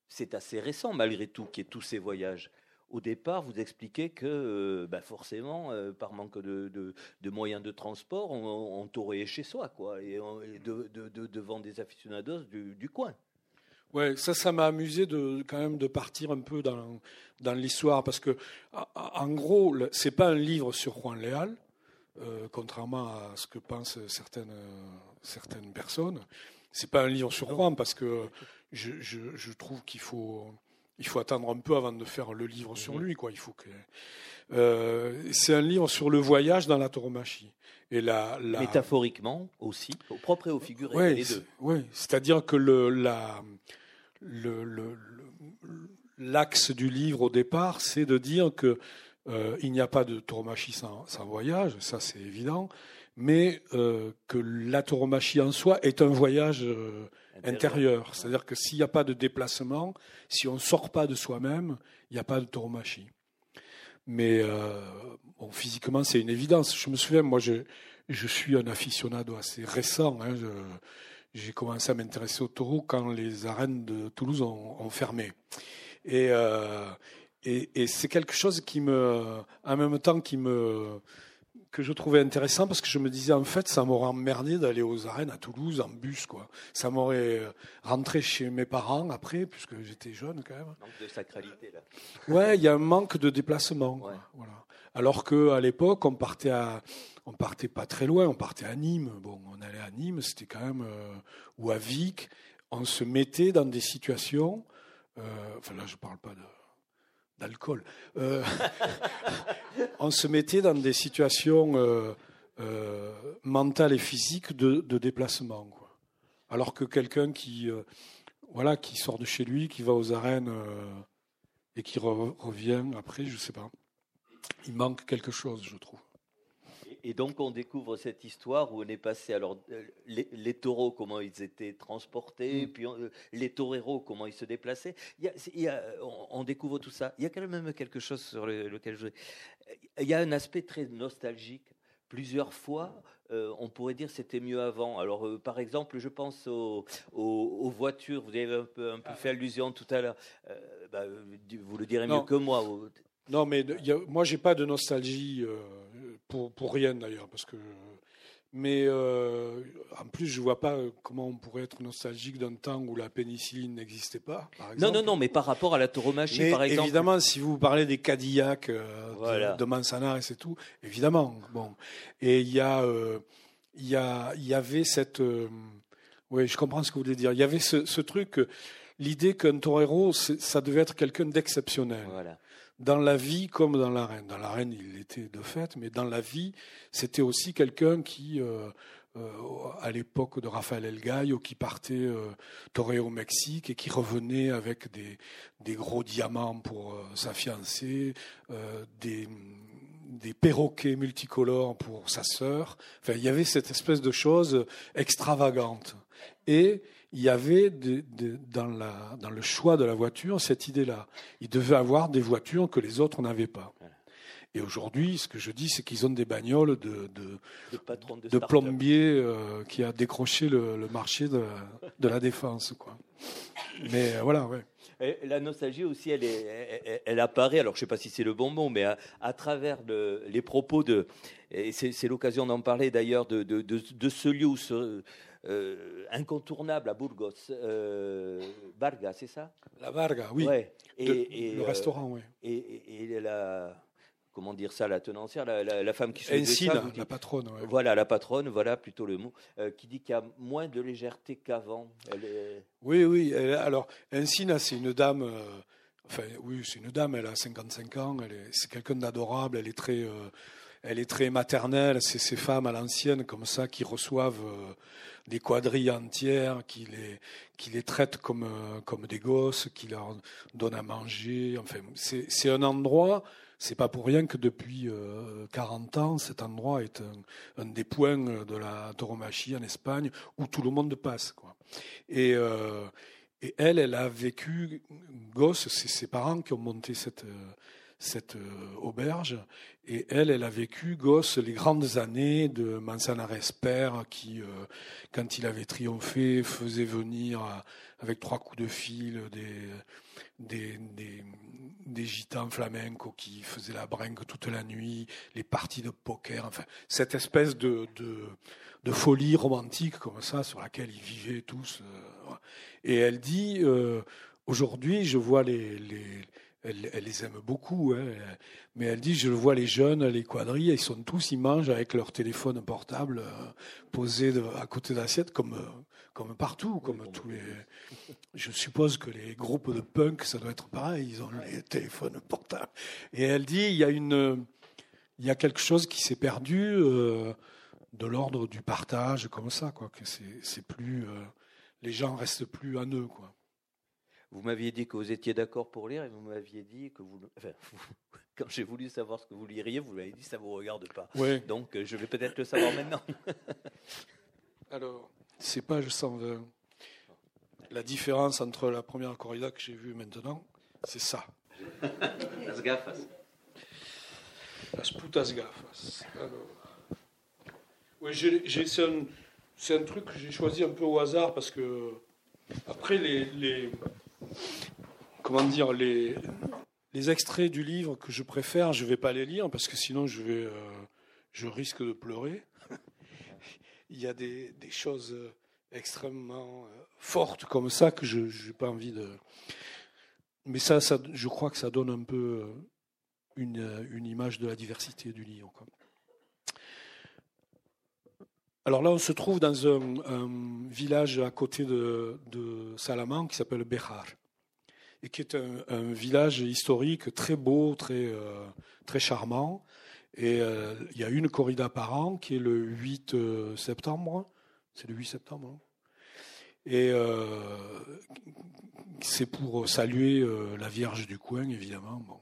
S4: c'est assez récent malgré tout qu'il y ait tous ces voyages au départ, vous expliquez que euh, bah, forcément, euh, par manque de, moyens de transport, on, on chez soi, quoi, et, devant des aficionados du, coin.
S3: Ouais, ça, ça m'a amusé de quand même de partir un peu dans, dans l'histoire parce que, en gros, c'est pas un livre sur Juan Leal, euh, contrairement à ce que pensent certaines certaines personnes. C'est pas un livre sur Juan parce que je, je trouve qu'il faut il faut attendre un peu avant de faire le livre sur mhm. lui. Quoi. Il faut que... Euh, c'est un livre sur le voyage dans la tauromachie.
S4: Et la, Métaphoriquement aussi, au propre et au figuré, les deux.
S3: Oui, c'est-à-dire que le, la, le, l'axe du livre au départ, c'est de dire que euh, il n'y a pas de tauromachie sans, sans voyage, ça c'est évident, mais euh, que la tauromachie en soi est un voyage intérieur. C'est-à-dire que s'il n'y a pas de déplacement, si on ne sort pas de soi-même, il n'y a pas de tauromachie. Mais euh, bon, physiquement, c'est une évidence. Je me souviens, moi, je, suis un aficionado assez récent. Hein. j'ai commencé à m'intéresser au taureau quand les arènes de Toulouse ont, fermé. Et, euh, et c'est quelque chose qui me, en même temps, qui me, que je trouvais intéressant parce que je me disais en fait ça m'aurait emmerdé d'aller aux arènes à Toulouse en bus quoi. Ça m'aurait euh, rentré chez mes parents après puisque j'étais jeune quand même.
S4: Manque de sacralité là.
S3: Ouais, il y a un manque de déplacement. Voilà. Alors que à l'époque on partait à on partait pas très loin, on partait à Nîmes. Bon, on allait à Nîmes, c'était quand même euh, ou à Vic, on se mettait dans des situations. Euh, enfin là je parle pas de d'alcool. Euh, on se mettait dans des situations euh, euh, mentales et physiques de, déplacement. Quoi. Alors que quelqu'un qui, voilà, qui sort de chez lui, qui va aux arènes et qui revient après, je ne sais pas, il manque quelque chose, je trouve
S4: et donc on découvre cette histoire où on est passé alors euh, les, taureaux comment ils étaient transportés, mm. puis euh, les toreros comment ils se déplaçaient. Il y a, on, découvre tout ça. Il y a quand même quelque chose sur lequel je. Il y a un aspect très nostalgique. Plusieurs fois, euh, on pourrait dire c'était mieux avant. Alors, par exemple, je pense aux, aux, voitures. Vous avez un peu, un peu fait allusion tout à l'heure. Bah, vous le direz mieux que moi.
S3: Non, mais y a, moi, j'ai pas de nostalgie pour, pour rien d'ailleurs, parce que. Mais euh, en plus, je vois pas comment on pourrait être nostalgique d'un temps où la pénicilline n'existait pas. Par.
S4: Non, non, non, mais par rapport à la tauromachie, par exemple.
S3: Évidemment, si vous parlez des Cadillacs euh, de, de, et tout, évidemment. Bon, et il y a, euh, il y a, y avait cette. oui, je comprends ce que vous voulez dire. Il y avait ce, ce truc, l'idée qu'un torero, ça devait être quelqu'un d'exceptionnel. Voilà dans la vie comme dans l'arène. Dans l'arène, il était de fait, mais dans la vie, c'était aussi quelqu'un qui, euh, euh, à l'époque de Raphaël El Gallo, qui partait euh, au Mexique et qui revenait avec des, gros diamants pour euh, sa fiancée, des, des perroquets multicolores pour sa sœur. Enfin, il y avait cette espèce de chose extravagante. Et il y avait dans, la, dans, le choix de la voiture cette idée-là. Il devait avoir des voitures que les autres n'avaient pas. Et aujourd'hui, ce que je dis, c'est qu'ils ont des bagnoles de, de, de, plombier euh, qui a décroché le, marché de, la défense. Quoi. Mais euh, voilà, ouais.
S4: la nostalgie aussi, elle, est, elle, apparaît, alors je ne sais pas si c'est le bon mot, mais à, travers les propos de, et c'est l'occasion d'en parler d'ailleurs, de, de, ce lieu où ce, euh, incontournable à Burgos. Euh, Barga, c'est ça?
S3: La Varga, oui.
S4: Et,
S3: le restaurant, oui.
S4: Et, et, la, comment dire ça, la tenancière, la, femme qui choisit
S3: ça, la patronne.
S4: Voilà, la patronne, voilà plutôt le mot, euh, qui dit qu'il y a moins de légèreté qu'avant.
S3: Oui, oui. alors, Encina, c'est une dame. Euh, enfin, oui, c'est une dame. Elle a 55 ans. c'est quelqu'un d'adorable. Elle est très. Euh, elle est très maternelle. C'est ces femmes à l'ancienne comme ça qui reçoivent des quadrilles entières, qui les, qui les traitent comme, comme des gosses, qui leur donnent à manger. Enfin, c'est un endroit c'est pas pour rien que depuis 40 euh, ans, cet endroit est un, des points de la tauromachie en Espagne où tout le monde passe. Et, euh, et elle, elle a vécu, gosse, c'est ses parents qui ont monté cette, cette euh, auberge. Et elle, elle a vécu, gosse, les grandes années de Manzanares père, qui, quand il avait triomphé, faisait venir avec trois coups de fil des, des, des gitans flamencos qui faisaient la bringue toute la nuit, les parties de poker, enfin, cette espèce de, folie romantique comme ça sur laquelle ils vivaient tous. Euh, et elle dit, euh, aujourd'hui, je vois les elle, les aime beaucoup, hein, mais elle dit, je vois les jeunes, les quadrilles, ils sont tous, ils mangent avec leur téléphone portable euh, posé à côté de l'assiette, comme, comme partout, comme tous les. Je suppose que les groupes de punk, ça doit être pareil, ils ont les téléphones portables. Et elle dit, il y a une, il y a quelque chose qui s'est perdu euh, de l'ordre du partage, comme ça, quoi. Que c'est plus, euh, les gens restent plus à eux, quoi.
S4: Vous m'aviez dit que vous étiez d'accord pour lire et vous m'aviez dit que vous, enfin, quand j'ai voulu savoir ce que vous liriez, vous m'avez dit ça vous regarde pas. Donc euh, je vais peut-être le savoir maintenant.
S3: Alors, c'est page 120. La différence entre la première corrida que j'ai vue maintenant, c'est ça.
S4: Las gafas.
S3: Las putas gafas. Oui, c'est un, un, truc que j'ai choisi un peu au hasard parce que après les, les comment dire les, les extraits du livre que je préfère, je ne vais pas les lire parce que sinon je vais euh, je risque de pleurer il y a des, choses euh, extrêmement euh, fortes comme ça que je n'ai pas envie de. Mais ça, ça, je crois que ça donne un peu une, une image de la diversité du livre. Alors là, on se trouve dans un, village à côté de, de Salamanque qui s'appelle Béjar, et qui est un, village historique très beau, très, très charmant, et euh, il y a une corrida par an qui est le 8 euh, septembre. C'est le 8 septembre. Hein. et euh, c'est pour saluer la Vierge du coin, évidemment. Bon.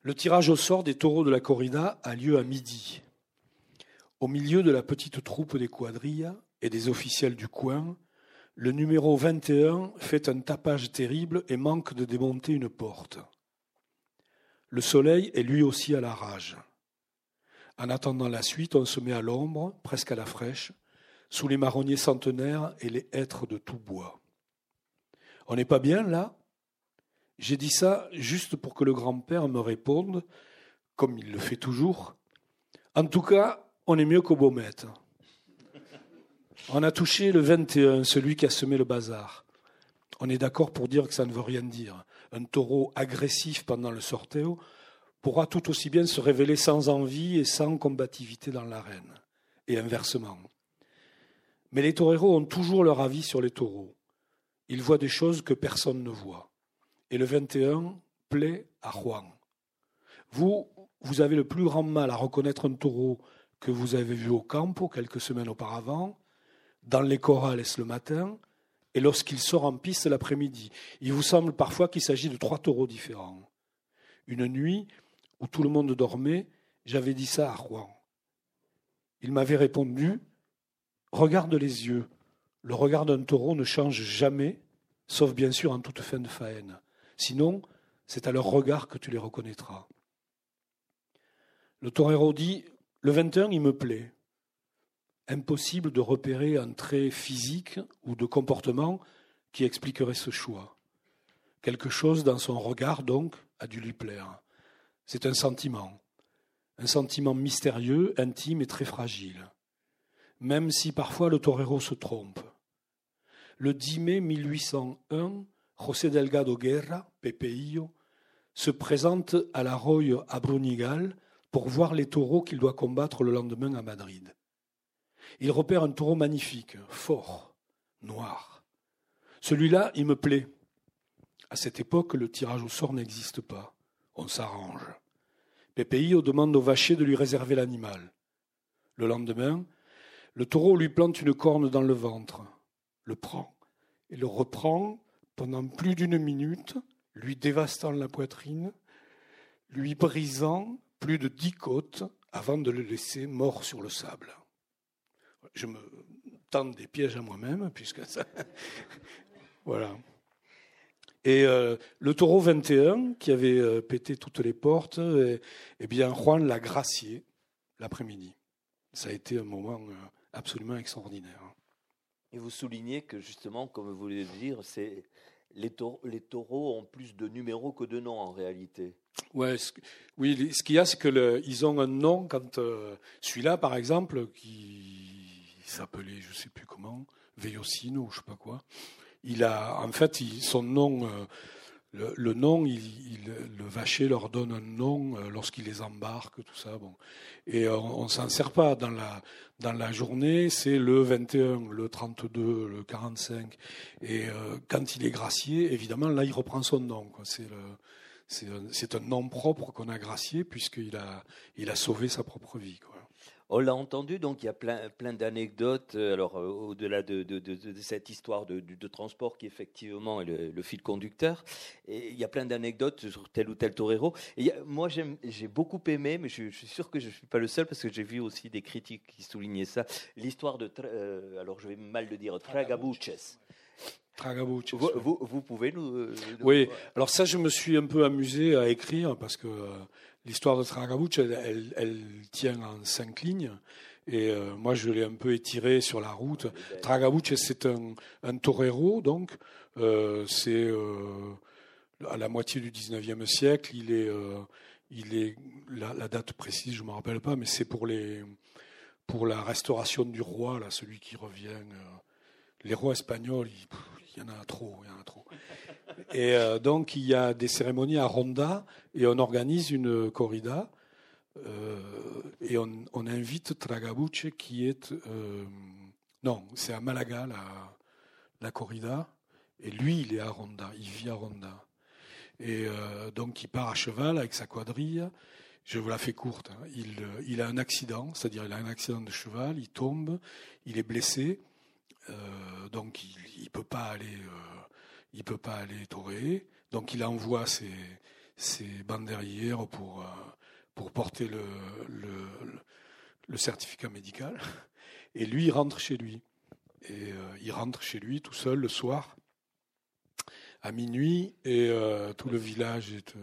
S3: Le tirage au sort des taureaux de la corrida a lieu à midi. Au milieu de la petite troupe des quadrilles et des officiels du coin, le numéro 21 fait un tapage terrible et manque de démonter une porte. Le soleil est lui aussi à la rage. En attendant la suite, on se met à l'ombre, presque à la fraîche, sous les marronniers centenaires et les hêtres de tout bois. On n'est pas bien là? J'ai dit ça juste pour que le grand-père me réponde, comme il le fait toujours. En tout cas, on est mieux qu'au Baumette. On a touché le 21, celui qui a semé le bazar. On est d'accord pour dire que ça ne veut rien dire un taureau agressif pendant le sorteo pourra tout aussi bien se révéler sans envie et sans combativité dans l'arène, et inversement. Mais les toreros ont toujours leur avis sur les taureaux. Ils voient des choses que personne ne voit. Et le 21 plaît à Juan. Vous, vous avez le plus grand mal à reconnaître un taureau que vous avez vu au campo quelques semaines auparavant, dans les chorales le matin, et lorsqu'il sort en piste l'après-midi. Il vous semble parfois qu'il s'agit de trois taureaux différents. Une nuit où tout le monde dormait, j'avais dit ça à Rouen. Il m'avait répondu Regarde les yeux. Le regard d'un taureau ne change jamais, sauf bien sûr en toute fin de faine. Sinon, c'est à leur regard que tu les reconnaîtras. Le torero dit Le 21, il me plaît impossible de repérer un trait physique ou de comportement qui expliquerait ce choix. Quelque chose dans son regard, donc, a dû lui plaire. C'est un sentiment, un sentiment mystérieux, intime et très fragile, même si parfois le torero se trompe. Le 10 mai 1801, José Delgado Guerra, Pepeillo, se présente à la Roye à Brunigal pour voir les taureaux qu'il doit combattre le lendemain à Madrid. Il repère un taureau magnifique, fort, noir. Celui-là, il me plaît. À cette époque, le tirage au sort n'existe pas. On s'arrange. Pépéio demande au vacher de lui réserver l'animal. Le lendemain, le taureau lui plante une corne dans le ventre, le prend et le reprend pendant plus d'une minute, lui dévastant la poitrine, lui brisant plus de dix côtes avant de le laisser mort sur le sable. Je me tente des pièges à moi-même, puisque ça. voilà. Et euh, le taureau 21, qui avait euh, pété toutes les portes, eh bien, Juan l'a gracié l'après-midi. Ça a été un moment euh, absolument extraordinaire.
S4: Et vous soulignez que justement, comme vous voulez dire, c'est les, taureaux, ont plus de numéros que de noms en réalité.
S3: Ouais, oui, ce qu'il y a, c'est qu'ils ont un nom quand celui-là, par exemple, qui s'appelait, je ne sais plus comment, Veyosino ou je sais pas quoi il a, en fait, son nom, euh, le, nom, le vacher leur donne un nom euh, lorsqu'il les embarque, tout ça. Bon. Et on, ne s'en sert pas dans la, dans la journée, c'est le 21, le 32, le 45. Et euh, quand il est gracié, évidemment, là, il reprend son nom. C'est c'est un, nom propre qu'on a gracié puisqu'il a, il a sauvé sa propre vie. Quoi.
S4: On l'a entendu, donc il y a plein, plein d'anecdotes. Euh, alors, euh, au-delà de, cette histoire de, transport qui, effectivement, est le, fil conducteur, et il y a plein d'anecdotes sur tel ou tel torero. Et moi, j'ai beaucoup aimé, mais je, suis sûr que je ne suis pas le seul parce que j'ai vu aussi des critiques qui soulignaient ça. L'histoire de, euh, alors je vais mal le dire, Tragabuches. Vous, vous, pouvez nous.
S3: oui, alors ça, je me suis un peu amusé à écrire parce que l'histoire de Tragabuch, elle, tient en cinq lignes. Et euh, moi, je l'ai un peu étiré sur la route. Tragabuch, c'est un, un, torero, donc. Euh, c'est euh, à la moitié du 19e siècle. Il est, il est la, date précise, je ne me rappelle pas, mais c'est pour, les, pour la restauration du roi, là, celui qui revient. les rois espagnols, il, y en a trop, il y en a trop. Et euh, donc, il y a des cérémonies à Ronda et on organise une corrida. Euh, et on, invite Tragabuche qui est. Euh, non, c'est à Malaga la, corrida. Et lui, il est à Ronda, il vit à Ronda. Et donc, il part à cheval avec sa quadrille. Je vous la fais courte. Hein. Il, il, a un accident, c'est-à-dire il a un accident de cheval, il tombe, il est blessé, donc il ne peut pas aller il ne peut pas aller torer, donc il envoie ses, ses pour, euh, pour porter le, le, certificat médical. Et lui, il rentre chez lui. Et euh, il rentre chez lui tout seul le soir, à minuit, et euh, tout le village est,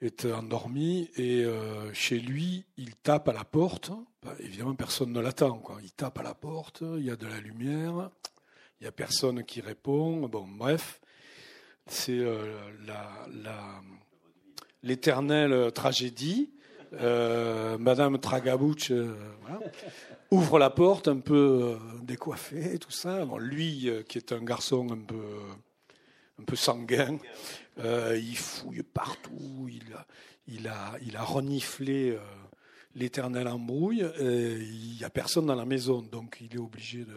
S3: est endormi. Et chez lui, il tape à la porte. Bah, évidemment, personne ne l'attend. Il tape à la porte, il y a de la lumière. Il n'y a personne qui répond. Bon, bref, c'est euh, l'éternelle tragédie. Euh, Madame Tragabouch euh, ouvre la porte un peu décoiffée, tout ça. lui, qui est un garçon un peu, un peu sanguin, il fouille partout. Il a, il a, il a reniflé l'éternelle embrouille. Il n'y a personne dans la maison, donc il est obligé de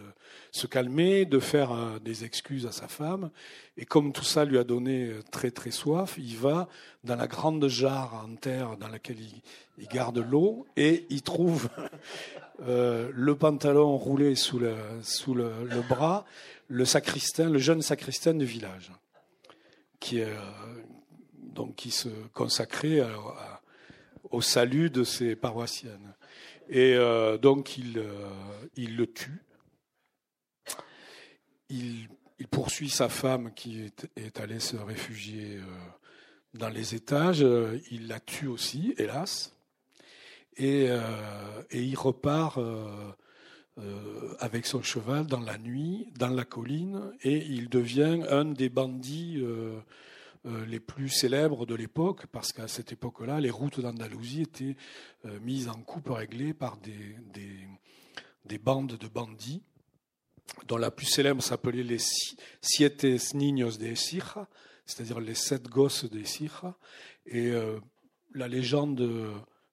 S3: se calmer, de faire euh, des excuses à sa femme. Et comme tout ça lui a donné euh, très très soif, il va dans la grande jarre en terre dans laquelle il, garde l'eau et il trouve euh, le pantalon roulé sous le, sous le, bras, le sacristain, le jeune sacristain du village, qui, donc, qui se consacrait au salut de ses paroissiennes. Et euh, donc il, euh, il, le tue. Il, il, poursuit sa femme qui est, allée se réfugier euh, dans les étages. Il la tue aussi, hélas. Et, et il repart avec son cheval dans la nuit, dans la colline, et il devient un des bandits euh, les plus célèbres de l'époque, parce qu'à cette époque-là, les routes d'Andalousie étaient euh, mises en coupe réglée par des, des, bandes de bandits, dont la plus célèbre s'appelait les Siete Niños de Ecija, c'est-à-dire les sept gosses des Sira. Et la légende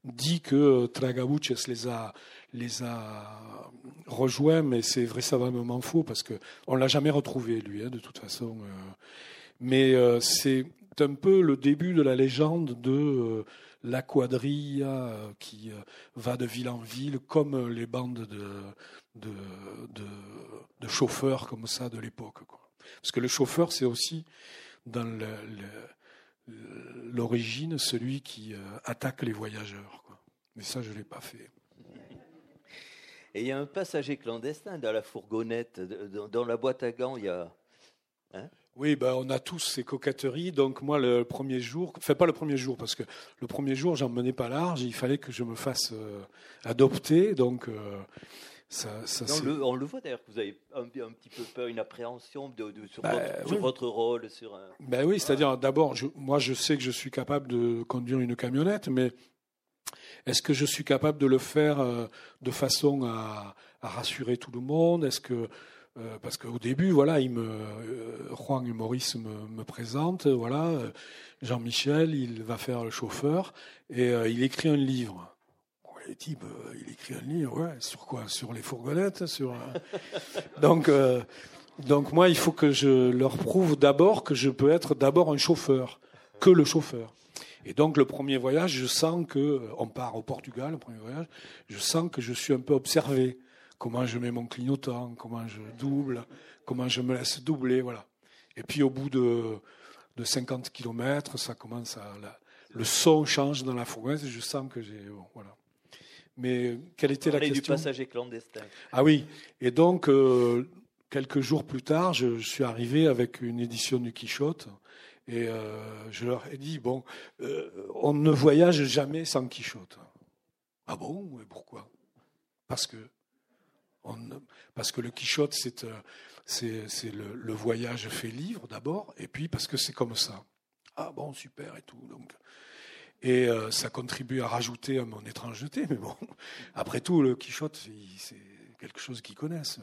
S3: dit que Tragabuches les a, les a rejoints, mais c'est vraisemblablement faux parce qu'on ne l'a jamais retrouvé, lui, hein, de toute façon. Mais c'est un peu le début de la légende de la quadrilla euh, qui euh, va de ville en ville, comme les bandes de, de, chauffeurs comme ça de l'époque. Parce que le chauffeur, c'est aussi dans l'origine celui qui euh, attaque les voyageurs. Mais ça, je ne l'ai pas fait.
S4: Et il y a un passager clandestin dans la fourgonnette, dans la boîte à gants, il y a...
S3: Hein? Oui, ben, on a tous ces coquetteries. Donc moi, le premier jour, enfin pas le premier jour, parce que le premier jour, j'en menais pas large. Il fallait que je me fasse euh, adopter. Donc euh, ça, ça
S4: on, le, on, le, voit d'ailleurs que vous avez un, petit peu peur, une appréhension de, sur, ben, votre, rôle. Sur
S3: Ben oui, c'est-à-dire d'abord, moi je sais que je suis capable de conduire une camionnette, mais est-ce que je suis capable de le faire euh, de façon à, à rassurer tout le monde? Est-ce que euh, parce qu'au début, voilà, il me, euh, Juan et Maurice me, me présentent, voilà, euh, Jean-Michel, il va faire le chauffeur et il écrit un livre. Types, il écrit un livre, sur quoi? Sur les fourgonnettes, sur. donc, donc moi, il faut que je leur prouve d'abord que je peux être d'abord un chauffeur, que le chauffeur. Et donc le premier voyage, je sens que on part au Portugal, le premier voyage, je sens que je suis un peu observé comment je mets mon clignotant, comment je double, comment je me laisse doubler, voilà. Et puis au bout de, de 50 km, ça commence à le son change dans la fourgonnette et je sens que j'ai voilà. Mais quelle était la question
S4: du passager clandestin.
S3: Ah oui, et donc euh, quelques jours plus tard, je, suis arrivé avec une édition du Quichotte et euh, je leur ai dit bon, euh, on ne voyage jamais sans Quichotte. Ah bon? Et pourquoi? Parce que parce que le Quichotte, c'est c'est le, voyage fait livre d'abord, et puis parce que c'est comme ça. Ah bon, super et tout. Donc, et euh, ça contribue à rajouter à mon étrangeté, mais bon, après tout, le Quichotte, c'est quelque chose qu'ils connaissent.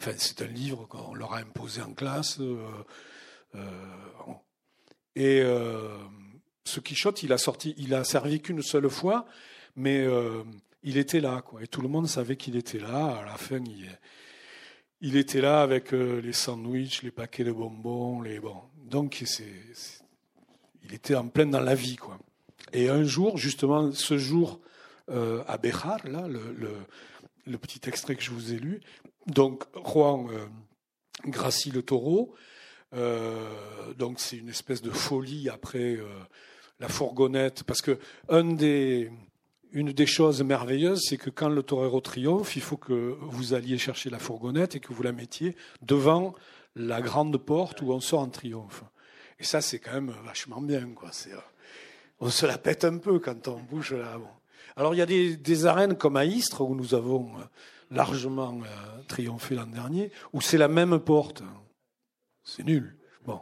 S3: Enfin, c'est un livre qu'on leur a imposé en classe. Euh, et ce Quichotte, il a servi qu'une seule fois, mais il était là, quoi. Et tout le monde savait qu'il était là. À la fin, il, était là avec euh, les sandwichs, les paquets de bonbons, les bon. Donc, il était en plein dans la vie, quoi. Et un jour, justement, ce jour euh, à Béjar, là, le, petit extrait que je vous ai lu, donc Juan euh, gracie le taureau. donc, c'est une espèce de folie après la fourgonnette, parce que des une des choses merveilleuses, c'est que quand le torero triomphe, il faut que vous alliez chercher la fourgonnette et que vous la mettiez devant la grande porte où on sort en triomphe. Et ça, c'est quand même vachement bien. Quoi. Euh, on se la pète un peu quand on bouge là. Alors, il y a des, arènes comme à Istres, où nous avons euh, largement euh, triomphé l'an dernier, où c'est la même porte. C'est nul. Bon.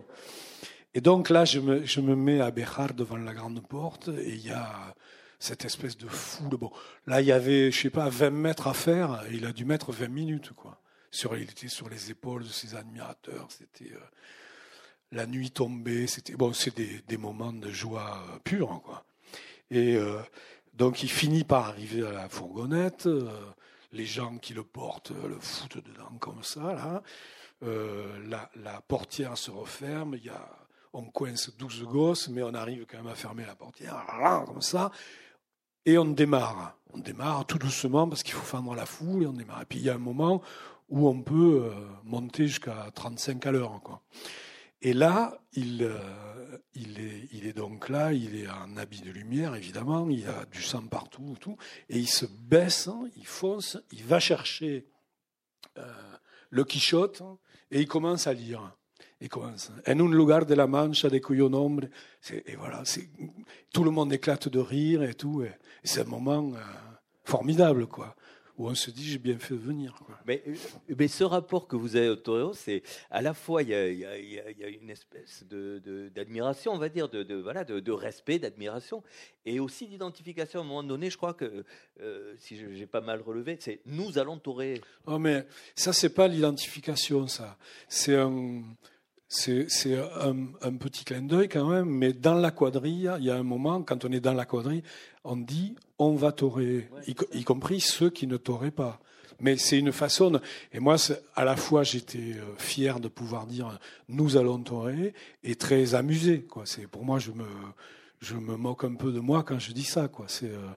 S3: Et donc là, je me, mets à Béjar devant la grande porte, et il y a cette espèce de foule. Bon, là, il y avait, je sais pas, 20 mètres à faire, et il a dû mettre 20 minutes, quoi. Sur, il était sur les épaules de ses admirateurs, c'était euh, la nuit tombée, c'était bon, c'est des, moments de joie euh, pure, quoi. Et euh, donc, il finit par arriver à la fourgonnette, les gens qui le portent le foutent dedans comme ça, là. La, portière se referme, y a on coince 12 gosses, mais on arrive quand même à fermer la portière, comme ça. Et on démarre. On démarre tout doucement parce qu'il faut fendre la foule et on démarre. Et puis il y a un moment où on peut euh, monter jusqu'à 35 à l'heure. Et là, il, euh, il, est, donc là, il est en habit de lumière, évidemment, il a du sang partout, tout, et il se baisse, il fonce, il va chercher euh, le Quichotte et il commence à lire. Commence. En un lugar de la Mancha de cuyo nombre. Et voilà, tout le monde éclate de rire et tout. C'est un moment euh, formidable, quoi où on se dit j'ai bien fait de venir. Quoi.
S4: Mais, euh, mais, ce rapport que vous avez au Torero, c'est à la fois il y a, il y a, une espèce de, d'admiration, on va dire, de, voilà, de, respect, d'admiration, et aussi d'identification. À un moment donné, je crois que euh, si j'ai pas mal relevé, c'est nous allons torer.
S3: Oh mais ça c'est pas l'identification, ça. C'est un c'est un, petit clin d'œil quand même, mais dans la quadrille, il y a un moment, quand on est dans la quadrille, on dit on va torer, y, compris ceux qui ne toraient pas. Mais c'est une façon. Et moi, à la fois, j'étais euh, fier de pouvoir dire nous allons torer et très amusé. Quoi. Pour moi, je me je me moque un peu de moi quand je dis ça. Quoi. C'est. Euh,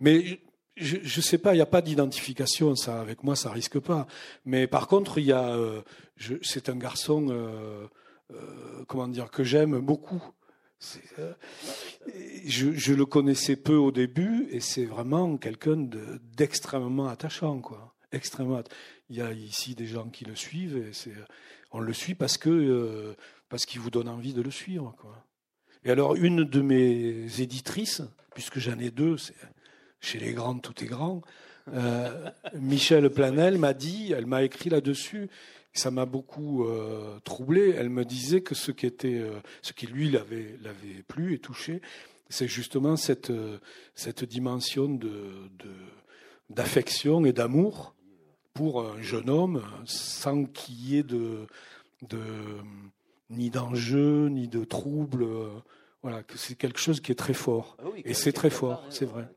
S3: mais je ne sais pas, il n'y a pas d'identification, ça avec moi, ça risque pas. Mais par contre, il y a, euh, c'est un garçon, euh, euh, comment dire, que j'aime beaucoup. Je, le connaissais peu au début et c'est vraiment quelqu'un d'extrêmement attachant, quoi. Extrêmement. Il y a ici des gens qui le suivent et on le suit parce que parce qu'il vous donne envie de le suivre, quoi. Et alors une de mes éditrices, puisque j'en ai deux, c'est chez les grandes, tout est grand. Euh, Michel Planel m'a dit, elle m'a écrit là-dessus, ça m'a beaucoup euh, troublé. Elle me disait que ce qui était, euh, ce qui lui l'avait, l'avait plu et touché, c'est justement cette, cette dimension de, d'affection et d'amour pour un jeune homme, sans qu'il y ait de, de ni d'enjeu, ni de trouble. Voilà, que c'est quelque chose qui est très fort. Ah et c'est très fort, c'est vrai.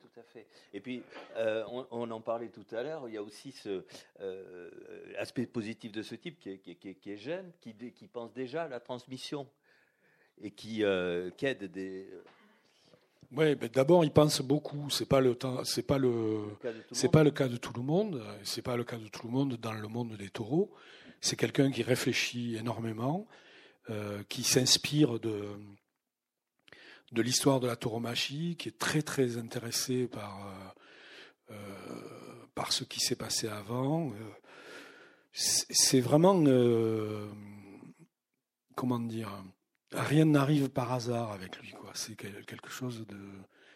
S4: Et puis, euh, on, en parlait tout à l'heure, il y a aussi ce euh, aspect positif de ce type qui est, qui est, jeune, qui, qui, pense déjà à la transmission et qui, euh, aide des.
S3: Oui, ben d'abord, il pense beaucoup. C'est pas le temps, c'est pas le, c'est pas le cas de tout le monde. C'est pas le cas de tout le monde dans le monde des taureaux. C'est quelqu'un qui réfléchit énormément, qui s'inspire de de l'histoire de la tauromachie, qui est très très intéressé par, euh, euh, par ce qui s'est passé avant. Euh, c'est vraiment, comment dire, rien n'arrive par hasard avec lui. Quoi. C'est quelque chose de.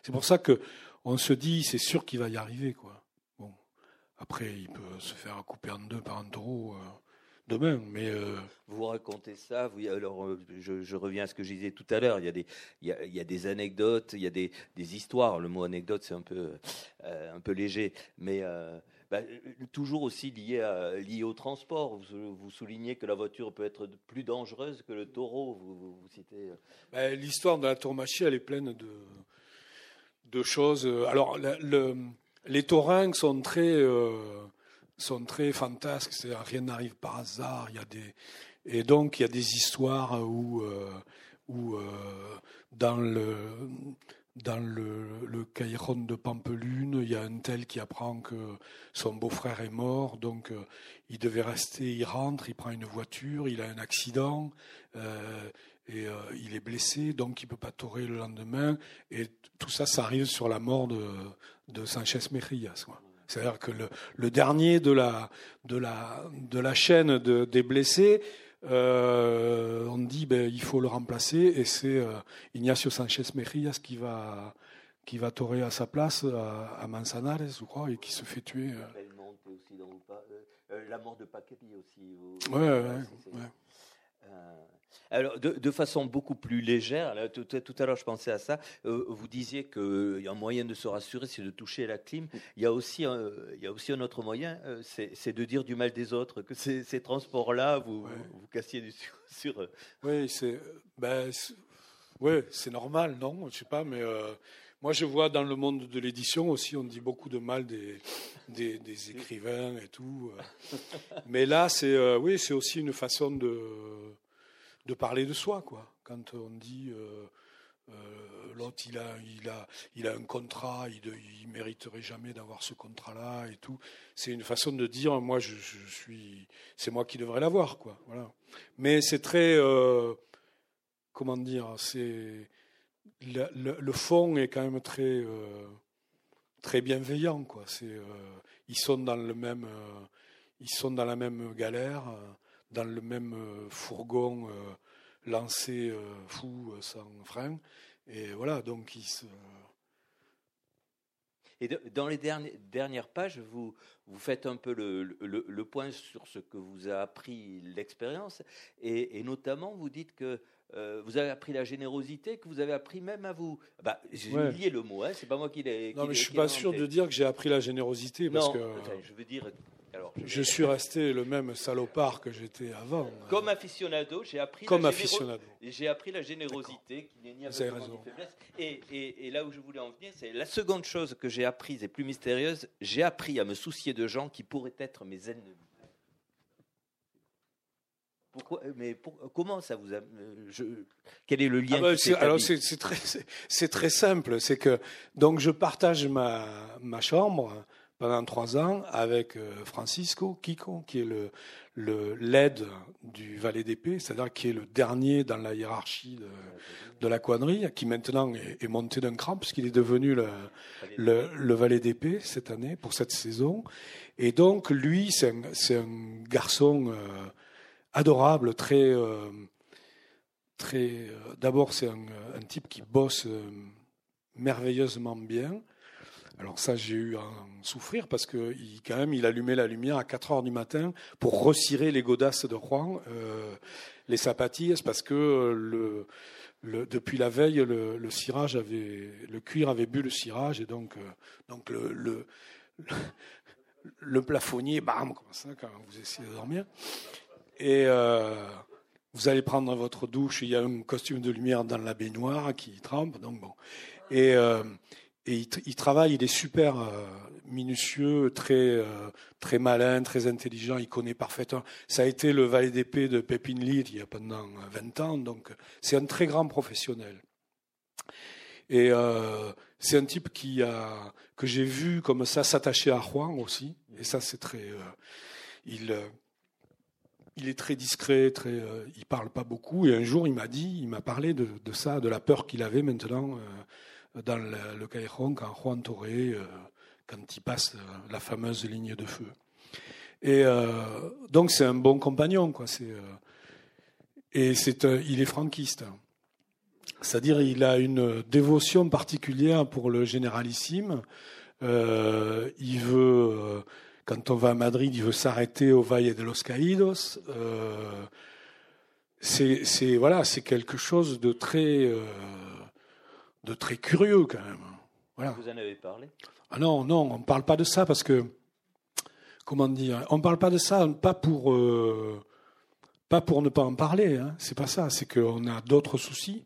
S3: C'est pour ça que on se dit, c'est sûr qu'il va y arriver. Quoi. Bon, après, il peut se faire couper en deux par un taureau demain. Mais
S4: euh, vous racontez ça. Vous, alors, euh, je, reviens à ce que je disais tout à l'heure. Il y a des, il y a, des anecdotes, il y a des, des histoires. Le mot anecdote, c'est un peu, euh, un peu léger, mais bah, toujours aussi lié, à, lié au transport. Vous, soulignez que la voiture peut être plus dangereuse que le taureau. Vous, citez.
S3: Bah, l'histoire de la tourmachie, elle est pleine de, de choses. Alors, le, les taurins sont très sont très fantasques, c'est rien n'arrive par hasard. Il y a des et donc il y a des histoires où euh, où euh, dans le dans le, Caïron de Pampelune, il y a un tel qui apprend que son beau-frère est mort, donc euh, il devait rester, il rentre, il prend une voiture, il a un accident, et il est blessé, donc il peut pas torer le lendemain, et tout ça, ça arrive sur la mort de, de Sanchez Mejías. C'est-à-dire que le, dernier de la, de la, de la chaîne de, des blessés, euh, on dit ben, il faut le remplacer et c'est euh, Ignacio Sanchez Mejías qui va, qui va torer à sa place à, Manzanares, je crois, et qui se fait tuer.
S4: Euh. la mort de Paquetti aussi.
S3: Oui, ouais, ouais,
S4: alors, de, façon beaucoup plus légère, tout, à l'heure je pensais à ça, euh, vous disiez qu'il y a un moyen de se rassurer, c'est de toucher la clim. Il y a aussi un, il y a aussi un autre moyen, euh, c'est de dire du mal des autres, que ces, ces transports-là, vous, vous, cassiez du sur, eux.
S3: Oui, c'est ben, ouais, normal, non Je sais pas, mais... Euh, moi, je vois dans le monde de l'édition aussi, on dit beaucoup de mal des, des, des écrivains et tout. Mais là, c'est oui, c'est aussi une façon de, de parler de soi, quoi. Quand on dit euh, euh, l'autre, il a, il, a, il a un contrat, il ne mériterait jamais d'avoir ce contrat-là et tout. C'est une façon de dire, moi, je, suis, c'est moi qui devrais l'avoir, quoi. Voilà. Mais c'est très, euh, comment dire, c'est le, fond est quand même très, très bienveillant, quoi. C'est, ils sont dans le même, ils sont dans la même galère dans le même euh, fourgon euh, lancé euh, fou sans frein. Et voilà, donc il se.
S4: Et dans les dernières, pages, vous, vous faites un peu le, le, point sur ce que vous a appris l'expérience, et, notamment vous dites que vous avez appris la générosité, que vous avez appris même à vous. Bah, j'ai oublié le mot, hein, c'est pas moi qui l'ai.
S3: Non, mais je suis pas sûr de dire que j'ai appris la générosité parce
S4: non,
S3: que.
S4: je veux dire
S3: je, suis resté le même salopard que j'étais avant.
S4: Comme aficionado, j'ai appris,
S3: Comme
S4: la j'ai appris la générosité qui n'est ni avec ni faiblesse. Et, et, et, là où je voulais en venir, c'est la seconde chose que j'ai apprise et plus mystérieuse, j'ai appris à me soucier de gens qui pourraient être mes ennemis. Pourquoi, mais comment ça vous a, je, quel est le lien
S3: ah bah, Alors c'est très, c'est très simple, c'est que donc je partage ma, ma chambre pendant trois ans avec euh, Francisco Kiko, qui est le, l'aide du valet d'épée, c'est-à-dire qui est le dernier dans la hiérarchie de, la quadrille, qui maintenant est, monté d'un cran puisqu'il est devenu le, le, le valet d'épée cette année pour cette saison. Et donc lui, c'est un, un garçon euh, adorable, très euh, très. D'abord, c'est un, un, type qui bosse merveilleusement bien. Alors ça, j'ai eu à en souffrir parce que il, quand même, il allumait la lumière à 4 heures du matin pour recirer les godasses de Rouen, euh, les sapatilles, parce que le, depuis la veille, le, cirage avait, le cuir avait bu le cirage et donc, euh, donc le, plafonnier, bam, comme ça, quand vous essayez de dormir. Et euh, vous allez prendre votre douche, il y a un costume de lumière dans la baignoire qui trempe, donc bon. Et, euh, et il, travaille, il est super euh, minutieux, très euh, très malin, très intelligent. Il connaît parfaitement. Ça a été le valet d'épée de Pépin Lee il y a pendant 20 ans, donc c'est un très grand professionnel. Et euh, c'est un type qui a que j'ai vu comme ça s'attacher à Rouen aussi. Et ça, c'est très. il il est très discret, très, il parle pas beaucoup. Et un jour, il m'a dit, il m'a parlé de, de, ça, de la peur qu'il avait maintenant dans le, le quand Juan Toré, euh, quand il passe la fameuse ligne de feu. Et euh, donc c'est un bon compagnon, quoi. C'est, euh, et c'est, il est franquiste. C'est-à-dire il a une dévotion particulière pour le généralissime. il veut, quand on va à Madrid, il veut s'arrêter au Valle de los Caídos. c'est, c'est voilà, c'est quelque chose de très de très curieux quand même. Voilà.
S4: Vous en avez parlé?
S3: Ah non, non, on ne parle pas de ça parce que, comment dire, on ne parle pas de ça pas pour, euh, pas pour ne pas en parler, hein, c'est pas ça, c'est qu'on a d'autres soucis.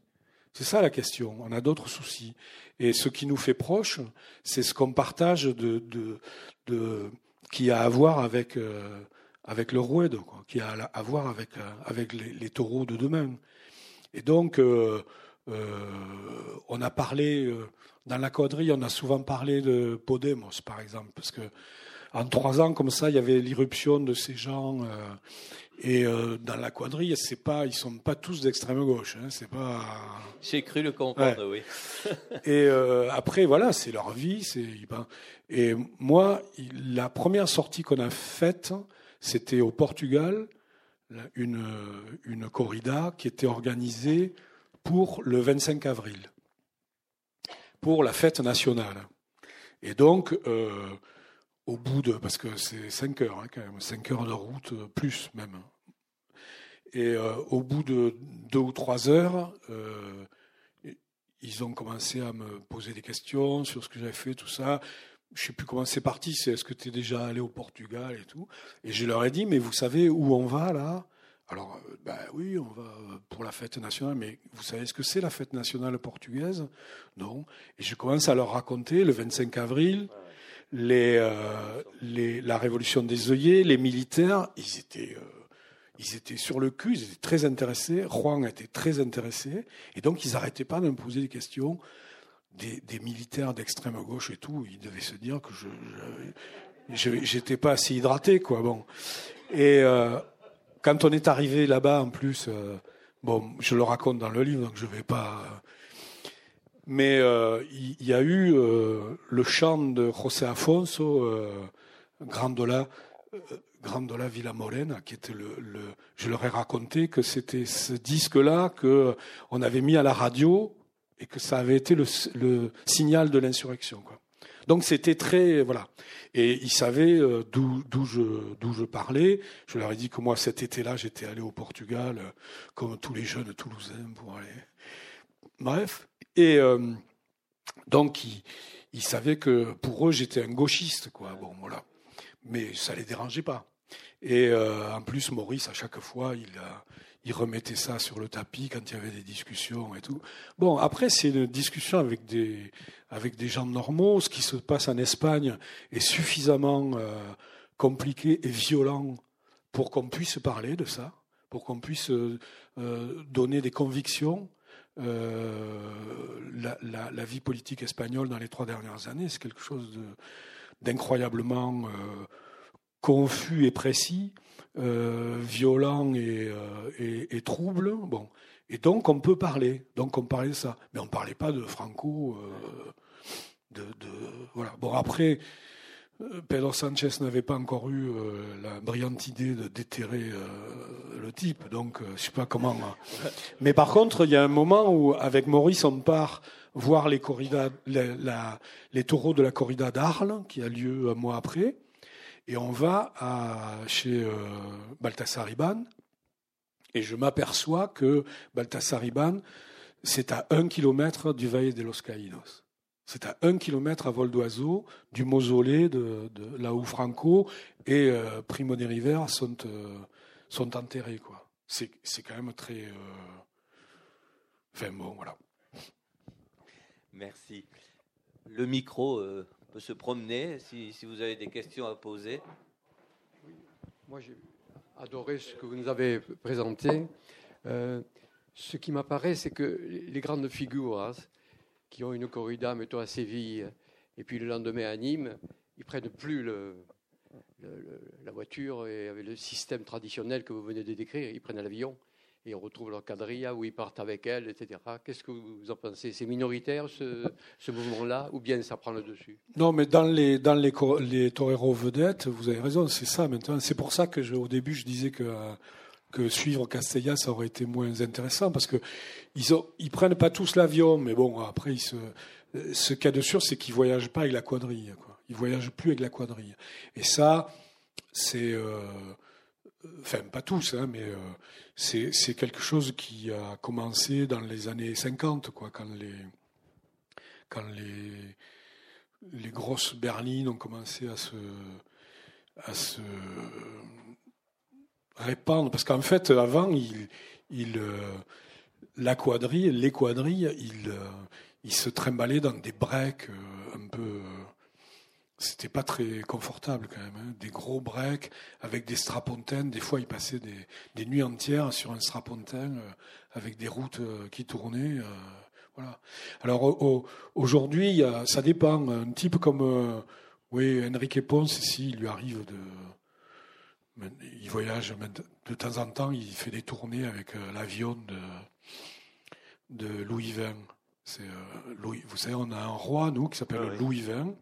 S3: C'est ça la question, on a d'autres soucis. Et ce qui nous fait proche, c'est ce qu'on partage de, de, de, qui a à voir avec, euh, avec le roued, quoi, qui a à voir avec, euh, avec les, les, taureaux de demain. Et donc, euh, euh, on a parlé, euh, dans la quadrille, on a souvent parlé de Podemos, par exemple, parce que en trois ans, comme ça, il y avait l'irruption de ces gens. Euh, et dans la quadrille, c'est pas, ils sont pas tous d'extrême gauche. Hein, c'est pas.
S4: J'ai cru le comprendre, oui.
S3: et après, voilà, c'est leur vie. C'est. Et moi, la première sortie qu'on a faite, c'était au Portugal, une une corrida qui était organisée pour le 25 avril, pour la fête nationale. Et donc, euh, au bout de, parce que c'est 5 heures hein, quand même, 5 heures de route, plus même. Et euh, au bout de deux ou trois heures, euh, ils ont commencé à me poser des questions sur ce que j'avais fait, tout ça. Je ne sais plus comment c'est parti, c'est est-ce que tu es déjà allé au Portugal et tout. Et je leur ai dit, mais vous savez où on va là? Alors, euh, ben oui, on va pour la fête nationale, mais vous savez ce que c'est la fête nationale portugaise? Non. Et je commence à leur raconter le 25 avril, les, euh, les, la révolution des œillets, les militaires, ils étaient, euh, ils étaient sur le cul, ils étaient très intéressés. Juan était très intéressé, et donc ils n'arrêtaient pas de me poser des questions. Des, des militaires d'extrême gauche et tout, ils devaient se dire que je, j'étais pas assez hydraté, quoi. Bon. Et euh, quand on est arrivé là-bas, en plus, euh, bon, je le raconte dans le livre, donc je vais pas. Euh, mais euh, il y, a eu le chant de José Afonso, Grandola, Grandola Villa Morena, qui était le, le, Je leur ai raconté que c'était ce disque-là que on avait mis à la radio et que ça avait été le, le signal de l'insurrection. Quoi. Donc c'était très voilà. Et ils savaient euh, d'où d'où je d'où je parlais. Je leur ai dit que moi cet été-là j'étais allé au Portugal euh, comme tous les jeunes Toulousains pour aller. Bref. Et euh, donc ils, ils savaient que pour eux j'étais un gauchiste quoi. Bon voilà. mais ça les dérangeait pas. Et en plus, Maurice, à chaque fois, il, il remettait ça sur le tapis quand il y avait des discussions et tout. Bon, après, c'est une discussion avec des, avec des gens normaux. Ce qui se passe en Espagne est suffisamment compliqué et violent pour qu'on puisse parler de ça, pour qu'on puisse euh, euh, donner des convictions. Euh, la, vie politique espagnole dans les trois dernières années, c'est quelque chose d'incroyablement confus et précis, violent et, et, trouble. Bon. Et donc on peut parler, donc on parlait de ça, mais on ne parlait pas de Franco. de, de, voilà. Bon après, euh, Pedro Sanchez n'avait pas encore eu euh, la brillante idée de déterrer euh, le type, donc je sais pas comment. Mais par contre, il y a un moment où, avec Maurice, on part voir les, les, taureaux de la corrida d'Arles, qui a lieu un mois après, et on va chez Baltasar Iban, et je m'aperçois que Baltasar Iban, c'est à un kilomètre du Valle de los Caídos. C'est à un kilomètre à vol d'oiseau du mausolée de, là où Franco et euh, Primo de Rivera sont, euh, sont enterrés. Quoi. C'est, quand même très. Euh, enfin bon, voilà.
S4: Merci. Le micro se promener si, vous avez des questions à poser.
S5: Moi, j'ai adoré ce que vous nous avez présenté. ce qui m'apparaît, c'est que les grandes figures, hein, qui ont une corrida, mettons à Séville, et puis le lendemain à Nîmes, ils prennent plus la voiture et avec le système traditionnel que vous venez de décrire, ils prennent l'avion et on retrouve leur quadrilla où ils partent avec elle, etc. Qu'est-ce que vous en pensez? C'est minoritaire ce, ce mouvement-là ou bien ça prend le dessus?
S3: Non, mais dans les dans les, les toreros vedettes, vous avez raison, c'est ça maintenant. C'est pour ça que au début je disais que que suivre Castella, ça aurait été moins intéressant parce que ils, prennent pas tous l'avion, mais bon, après, ils se, ce cas de sûr, c'est qu'ils voyagent pas avec la quadrille. Quoi. Ils voyagent plus avec la quadrille. Et ça, c'est, euh, enfin, pas tous, hein, mais euh, c'est, quelque chose qui a commencé dans les années 50, quoi, quand les, quand les, grosses berlines ont commencé à se, à répandre, parce qu'en fait, avant, il, euh, la quadrille, les quadrilles, euh, ils se trimballaient dans des breaks euh, un peu. C'était pas très confortable quand même. Hein. Des gros breaks avec des strapontins. Des fois, ils passaient des, des nuits entières sur un strapontin avec des routes qui tournaient. voilà. Alors aujourd'hui, ça dépend. Un type comme oui, Enrique Ponce, si il lui arrive de il voyage de temps en temps, il fait des tournées avec euh, l'avion de, de Louis XX. C'est, euh, Louis, vous savez, on a un roi, nous, qui s'appelle ah Louis XX.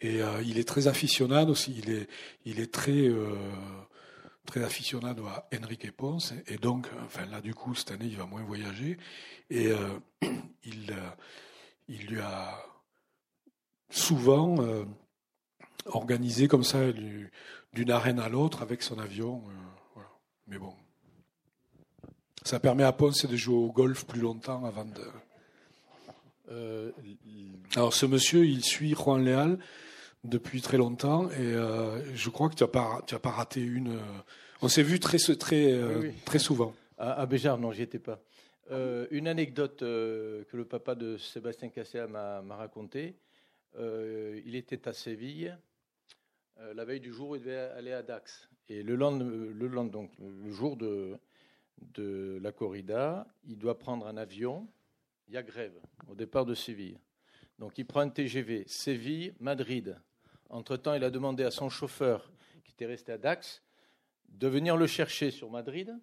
S3: Et euh, il est très aficionado aussi. Il est, il est très, très aficionado à Enrique Ponce. Et donc, enfin là, du coup, cette année, il va moins voyager. Et il, il lui a souvent organisé comme ça d'une arène à l'autre avec son avion. Euh, Mais bon, ça permet à Ponce de jouer au golf plus longtemps avant de. Euh, Alors ce monsieur, il suit Juan Leal depuis très longtemps et euh, je crois que tu n'as pas, tu as pas raté une. On s'est vu très, très, très souvent.
S6: À, Béjar, non, j'y étais pas. une anecdote que le papa de Sébastien Cassé m'a racontée. il était à Séville euh, la veille du jour où il devait aller à Dax. Et le, lendemain, le, donc, le jour de, de la corrida, il doit prendre un avion. Il y a grève au départ de Séville. Donc il prend un TGV Séville-Madrid. Entre-temps, il a demandé à son chauffeur, qui était resté à Dax, de venir le chercher sur Madrid,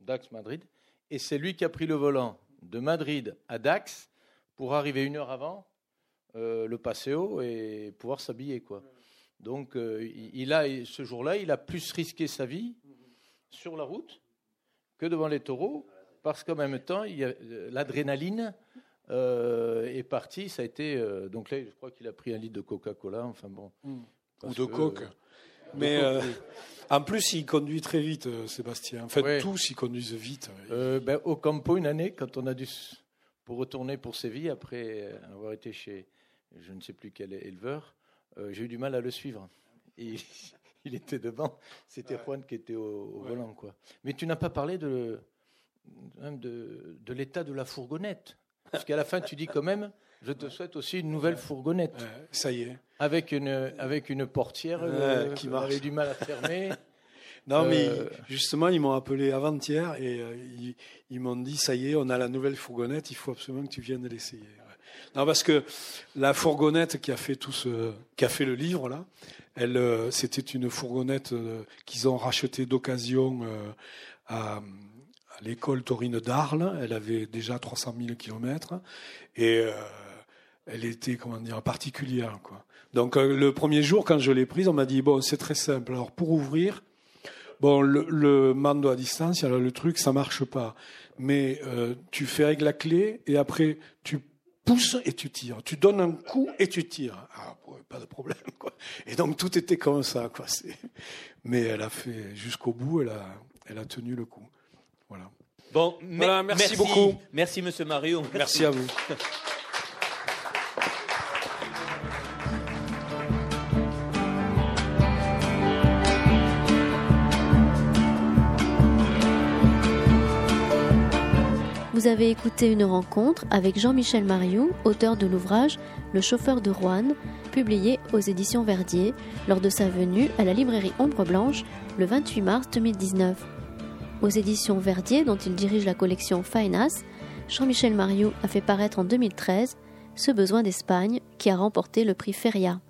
S6: Dax-Madrid. Et c'est lui qui a pris le volant de Madrid à Dax pour arriver une heure avant euh, le Paseo et pouvoir s'habiller. quoi. Donc, euh, il a, ce jour-là, il a plus risqué sa vie sur la route que devant les taureaux, parce qu'en même temps, euh, l'adrénaline euh, est partie. Ça a été donc là, je crois qu'il a pris un litre de Coca-Cola. Enfin bon,
S3: ou de coke. Mais en plus, il conduit très vite, Sébastien. En fait, tous ils conduisent vite.
S6: Ben, au Campo, une année, quand on a dû pour retourner pour Séville après avoir été chez je ne sais plus quel éleveur. Euh, j'ai eu du mal à le suivre. et il était devant. C'était Juan qui était au, volant, quoi. Mais tu n'as pas parlé de, de, de l'état de la fourgonnette. Parce qu'à la fin, tu dis quand même, je te souhaite aussi une nouvelle fourgonnette.
S3: ça y est.
S6: Avec une, avec une portière euh, qui avait du mal à fermer.
S3: non, mais euh, justement, ils m'ont appelé avant-hier et euh, ils, m'ont dit, ça y est, on a la nouvelle fourgonnette, il faut absolument que tu viennes l'essayer. Non, parce que la fourgonnette qui a fait tout ce, qui a fait le livre là, elle, c'était une fourgonnette qu'ils ont rachetée d'occasion à l'école taurine d'Arles. Elle avait déjà 300 000 kilomètres et euh, elle était comment dire particulière quoi. Donc euh, le premier jour quand je l'ai prise, on m'a dit bon c'est très simple. Alors pour ouvrir, bon le, le mando à distance, alors le truc ça marche pas. Mais euh, tu fais avec la clé et après tu pousses et tu tires. Tu donnes un coup et tu tires. Ah, pas de problème, quoi. Et donc tout était comme ça, quoi. Mais elle a fait jusqu'au bout, elle a, elle a tenu le coup. Voilà.
S4: Merci, beaucoup. Merci, monsieur Mario.
S3: Merci, à vous.
S1: Vous avez écouté une rencontre avec Jean-Michel Mariou, auteur de l'ouvrage Le chauffeur de Rouen, publié aux éditions Verdier lors de sa venue à la librairie Ombre Blanche le 28 mars 2019 aux éditions Verdier, dont il dirige la collection Fainas, Jean-Michel Mariou a fait paraître en 2013 Ce besoin d'Espagne, qui a remporté le prix Feria.